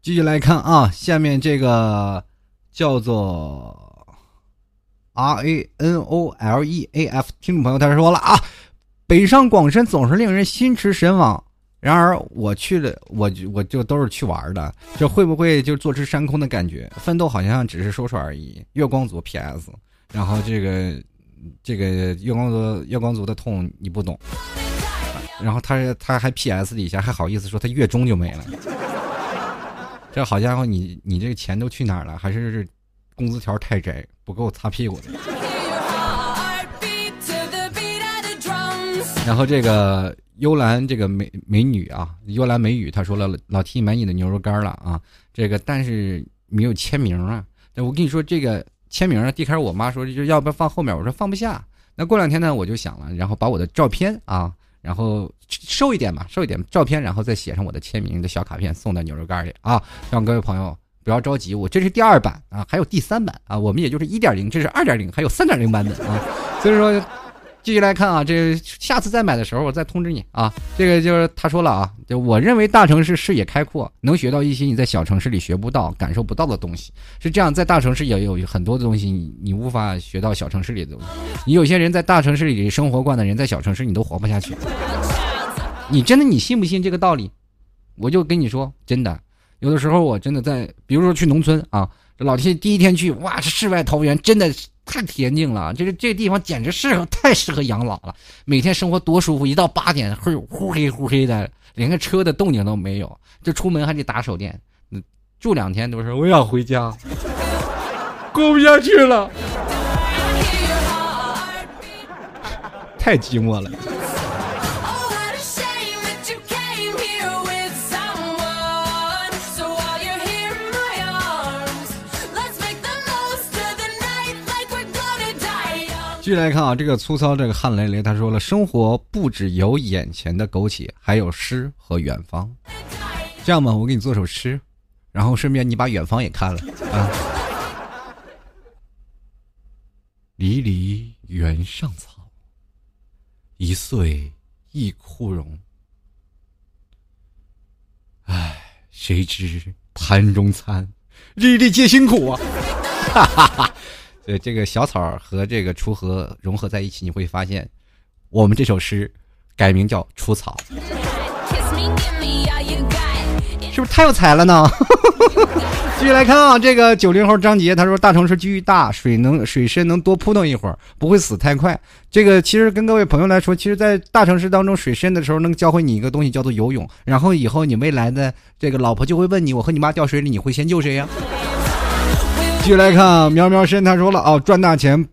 继续来看啊，下面这个叫做 R A N O L E A F 听众朋友，他说了啊，北上广深总是令人心驰神往。然而我去了，我我就都是去玩的，这会不会就坐吃山空的感觉？奋斗好像只是说说而已。月光族 P S，然后这个这个月光族月光族的痛你不懂。然后他他还 P S 底下还好意思说他月中就没了。这好家伙，你你这个钱都去哪儿了？还是工资条太窄，不够擦屁股的。然后这个幽兰这个美美女啊，幽兰美女，她说了，老 T 买你的牛肉干了啊，这个但是没有签名啊。我跟你说，这个签名啊，一开始我妈说就要不要放后面，我说放不下。那过两天呢，我就想了，然后把我的照片啊。然后瘦一点吧，瘦一点照片，然后再写上我的签名的小卡片，送到牛肉干里啊！让各位朋友不要着急，我这是第二版啊，还有第三版啊，我们也就是一点零，这是二点零，还有三点零版本啊，所以说。继续来看啊，这下次再买的时候我再通知你啊。这个就是他说了啊，就我认为大城市视野开阔，能学到一些你在小城市里学不到、感受不到的东西。是这样，在大城市也有很多的东西你你无法学到小城市里的东西。你有些人在大城市里生活惯的人，在小城市你都活不下去。你真的你信不信这个道理？我就跟你说，真的，有的时候我真的在，比如说去农村啊，这老天第一天去，哇，这世外桃源，真的。太恬静了，这个这个地方简直适合，太适合养老了。每天生活多舒服，一到八点会呼黑呼黑的，连个车的动静都没有，就出门还得打手电。住两天都是我想回家，过不下去了，太寂寞了。继续来看啊，这个粗糙，这个汗淋淋，他说了，生活不只有眼前的苟且，还有诗和远方。这样吧，我给你做首诗，然后顺便你把远方也看了啊。离离原上草，一岁一枯荣。唉，谁知盘中餐，粒粒皆辛苦啊！哈哈哈。对这个小草和这个锄禾融合在一起，你会发现，我们这首诗改名叫《除草》，是不是太有才了呢？继续来看啊，这个九零后张杰他说：“大城市机遇大，水能水深能多扑腾一会儿，不会死太快。”这个其实跟各位朋友来说，其实，在大城市当中水深的时候，能教会你一个东西，叫做游泳。然后以后你未来的这个老婆就会问你：“我和你妈掉水里，你会先救谁呀？”继续来看喵喵生，他说了哦，赚大钱，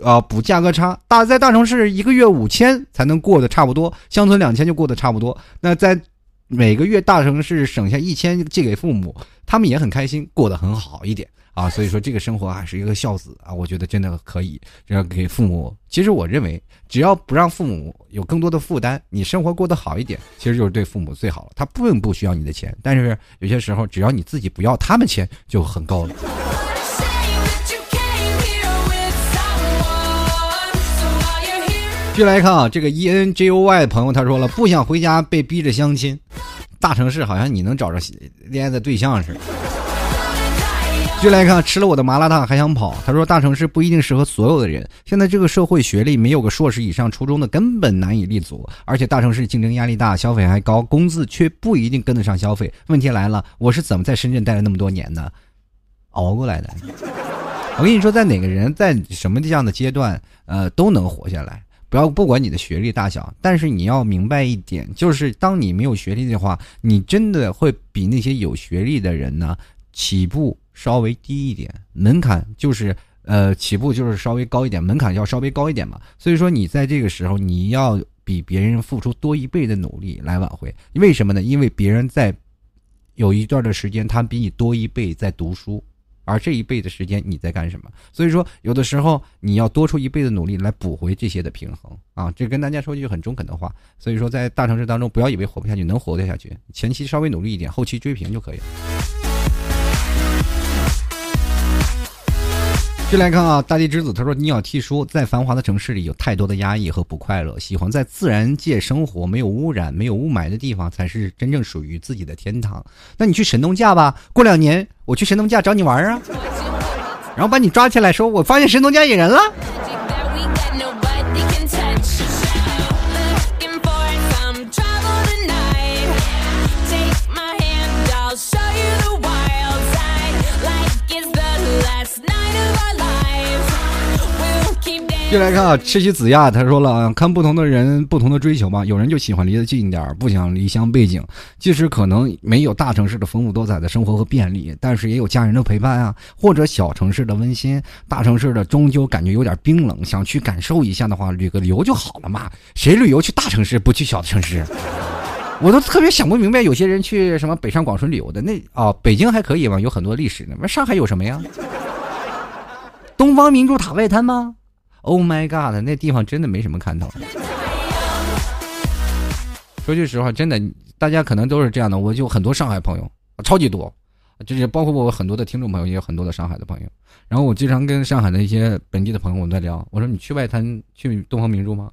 啊补价格差。大在大城市一个月五千才能过得差不多，乡村两千就过得差不多。那在每个月大城市省下一千寄给父母，他们也很开心，过得很好一点啊，所以说这个生活还是一个孝子啊，我觉得真的可以，要给父母。其实我认为，只要不让父母有更多的负担，你生活过得好一点，其实就是对父母最好了。他并不需要你的钱，但是有些时候，只要你自己不要他们钱，就很够了。继续来看啊，这个 E N J O Y 的朋友他说了，不想回家被逼着相亲，大城市好像你能找着恋爱的对象似的。继续来看，吃了我的麻辣烫还想跑，他说大城市不一定适合所有的人。现在这个社会学历没有个硕士以上、初中的根本难以立足，而且大城市竞争压力大，消费还高，工资却不一定跟得上消费。问题来了，我是怎么在深圳待了那么多年呢？熬过来的。我跟你说，在哪个人在什么样的阶段，呃，都能活下来。不要不管你的学历大小，但是你要明白一点，就是当你没有学历的话，你真的会比那些有学历的人呢起步稍微低一点，门槛就是呃起步就是稍微高一点，门槛要稍微高一点嘛。所以说你在这个时候你要比别人付出多一倍的努力来挽回，为什么呢？因为别人在有一段的时间他比你多一倍在读书。而这一倍的时间你在干什么？所以说，有的时候你要多出一倍的努力来补回这些的平衡啊！这跟大家说一句很中肯的话。所以说，在大城市当中，不要以为活不下去，能活得下去，前期稍微努力一点，后期追平就可以了。进来看啊，大地之子他说：“你要替说，在繁华的城市里有太多的压抑和不快乐，喜欢在自然界生活，没有污染、没有雾霾的地方才是真正属于自己的天堂。那你去神农架吧，过两年我去神农架找你玩啊，然后把你抓起来，说我发现神农架野人了。”进来看啊，吃起子亚，他说了，看不同的人不同的追求嘛，有人就喜欢离得近一点，不想离乡背景，即使可能没有大城市的丰富多彩的生活和便利，但是也有家人的陪伴啊，或者小城市的温馨，大城市的终究感觉有点冰冷，想去感受一下的话，旅个游就好了嘛，谁旅游去大城市不去小城市？我都特别想不明白，有些人去什么北上广深旅游的，那啊，北京还可以吧，有很多历史呢，那上海有什么呀？东方明珠塔外滩吗？Oh my god！那地方真的没什么看头。说句实话，真的，大家可能都是这样的。我就很多上海朋友，超级多，就是包括我很多的听众朋友，也有很多的上海的朋友。然后我经常跟上海的一些本地的朋友我们在聊，我说你去外滩去东方明珠吗？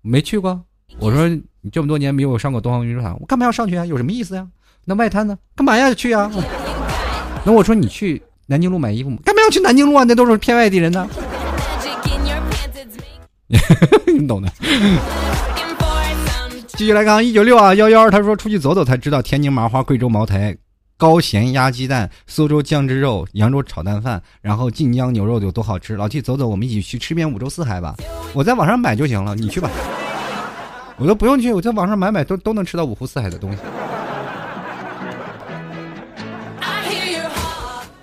没去过。我说你这么多年没有上过东方明珠塔，我干嘛要上去啊？有什么意思呀？那外滩呢？干嘛要去啊？那我说你去南京路买衣服吗？干嘛要去南京路啊？那都是骗外地人的。你懂的。继续来看一九六啊幺幺，他说出去走走才知道天津麻花、贵州茅台、高咸鸭鸡蛋、苏州酱汁肉、扬州炒蛋饭，然后晋江牛肉有多好吃。老弟，走走，我们一起去吃遍五洲四海吧。我在网上买就行了，你去吧。我都不用去，我在网上买买都都能吃到五湖四海的东西。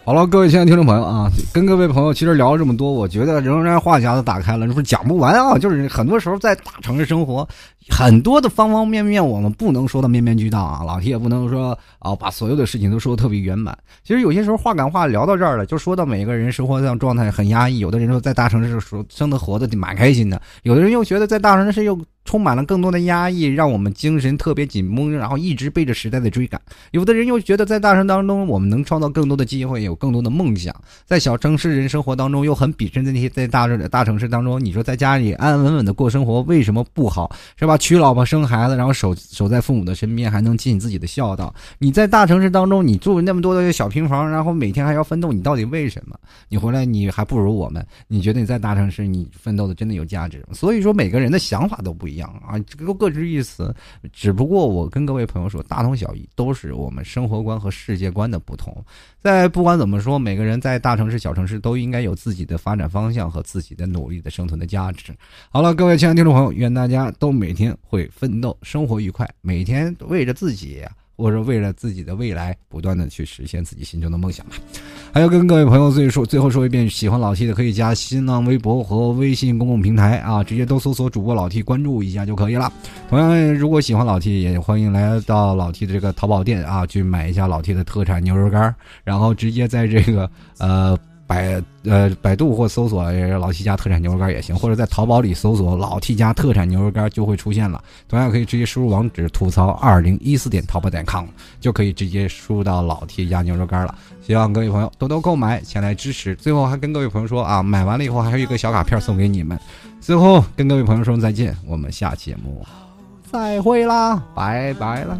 好了，各位亲爱的听众朋友啊，跟各位朋友其实聊了这么多，我觉得仍然话匣子打开了，是不是讲不完啊？就是很多时候在大城市生活，很多的方方面面，我们不能说的面面俱到啊。老提也不能说啊，把所有的事情都说的特别圆满。其实有些时候话赶话聊到这儿了，就说到每个人生活上状态很压抑。有的人说在大城市生生的活的蛮开心的，有的人又觉得在大城市又。充满了更多的压抑，让我们精神特别紧绷，然后一直背着时代的追赶。有的人又觉得在大城当中，我们能创造更多的机会，有更多的梦想。在小城市人生活当中，又很鄙视那些在大大城市当中。你说在家里安安稳稳的过生活，为什么不好？是吧？娶老婆生孩子，然后守守在父母的身边，还能尽自己的孝道。你在大城市当中，你住那么多的小平房，然后每天还要奋斗，你到底为什么？你回来你还不如我们？你觉得你在大城市你奋斗的真的有价值吗？所以说每个人的想法都不一样。啊，这个各执一词，只不过我跟各位朋友说，大同小异，都是我们生活观和世界观的不同。在不管怎么说，每个人在大城市、小城市都应该有自己的发展方向和自己的努力的生存的价值。好了，各位亲爱的听众朋友，愿大家都每天会奋斗，生活愉快，每天为着自己或者为了自己的未来，不断的去实现自己心中的梦想吧。还要跟各位朋友最说最后说一遍，喜欢老 T 的可以加新浪微博和微信公共平台啊，直接都搜索主播老 T 关注一下就可以了。同样，如果喜欢老 T，也欢迎来到老 T 的这个淘宝店啊，去买一下老 T 的特产牛肉干，然后直接在这个呃。百呃，百度或搜索老 T 家特产牛肉干也行，或者在淘宝里搜索老 T 家特产牛肉干就会出现了。同样可以直接输入网址吐槽二零一四点淘宝点 com，就可以直接输入到老 T 家牛肉干了。希望各位朋友多多购买，前来支持。最后还跟各位朋友说啊，买完了以后还有一个小卡片送给你们。最后跟各位朋友说再见，我们下期节目再会啦，拜拜了。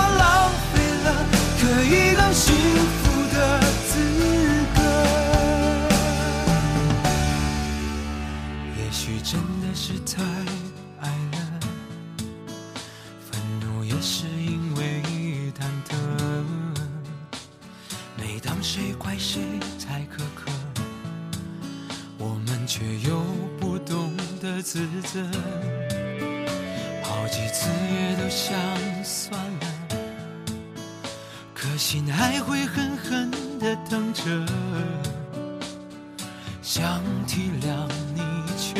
是太爱了，愤怒也是因为忐忑。每当谁怪谁太苛刻，我们却又不懂得自责，好几次也都想算了。可心还会狠狠的疼着，想体谅你却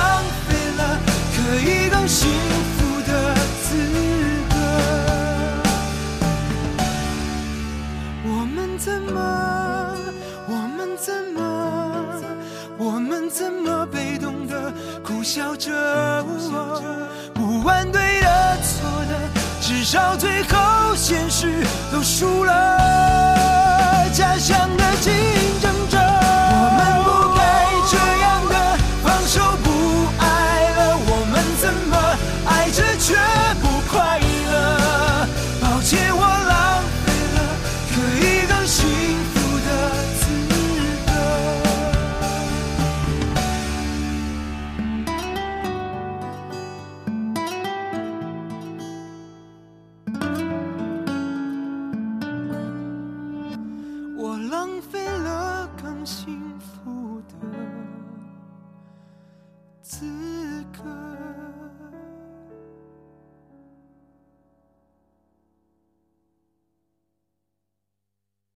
笑着？不管对的错的。至少最后，现实都输了。家乡的记忆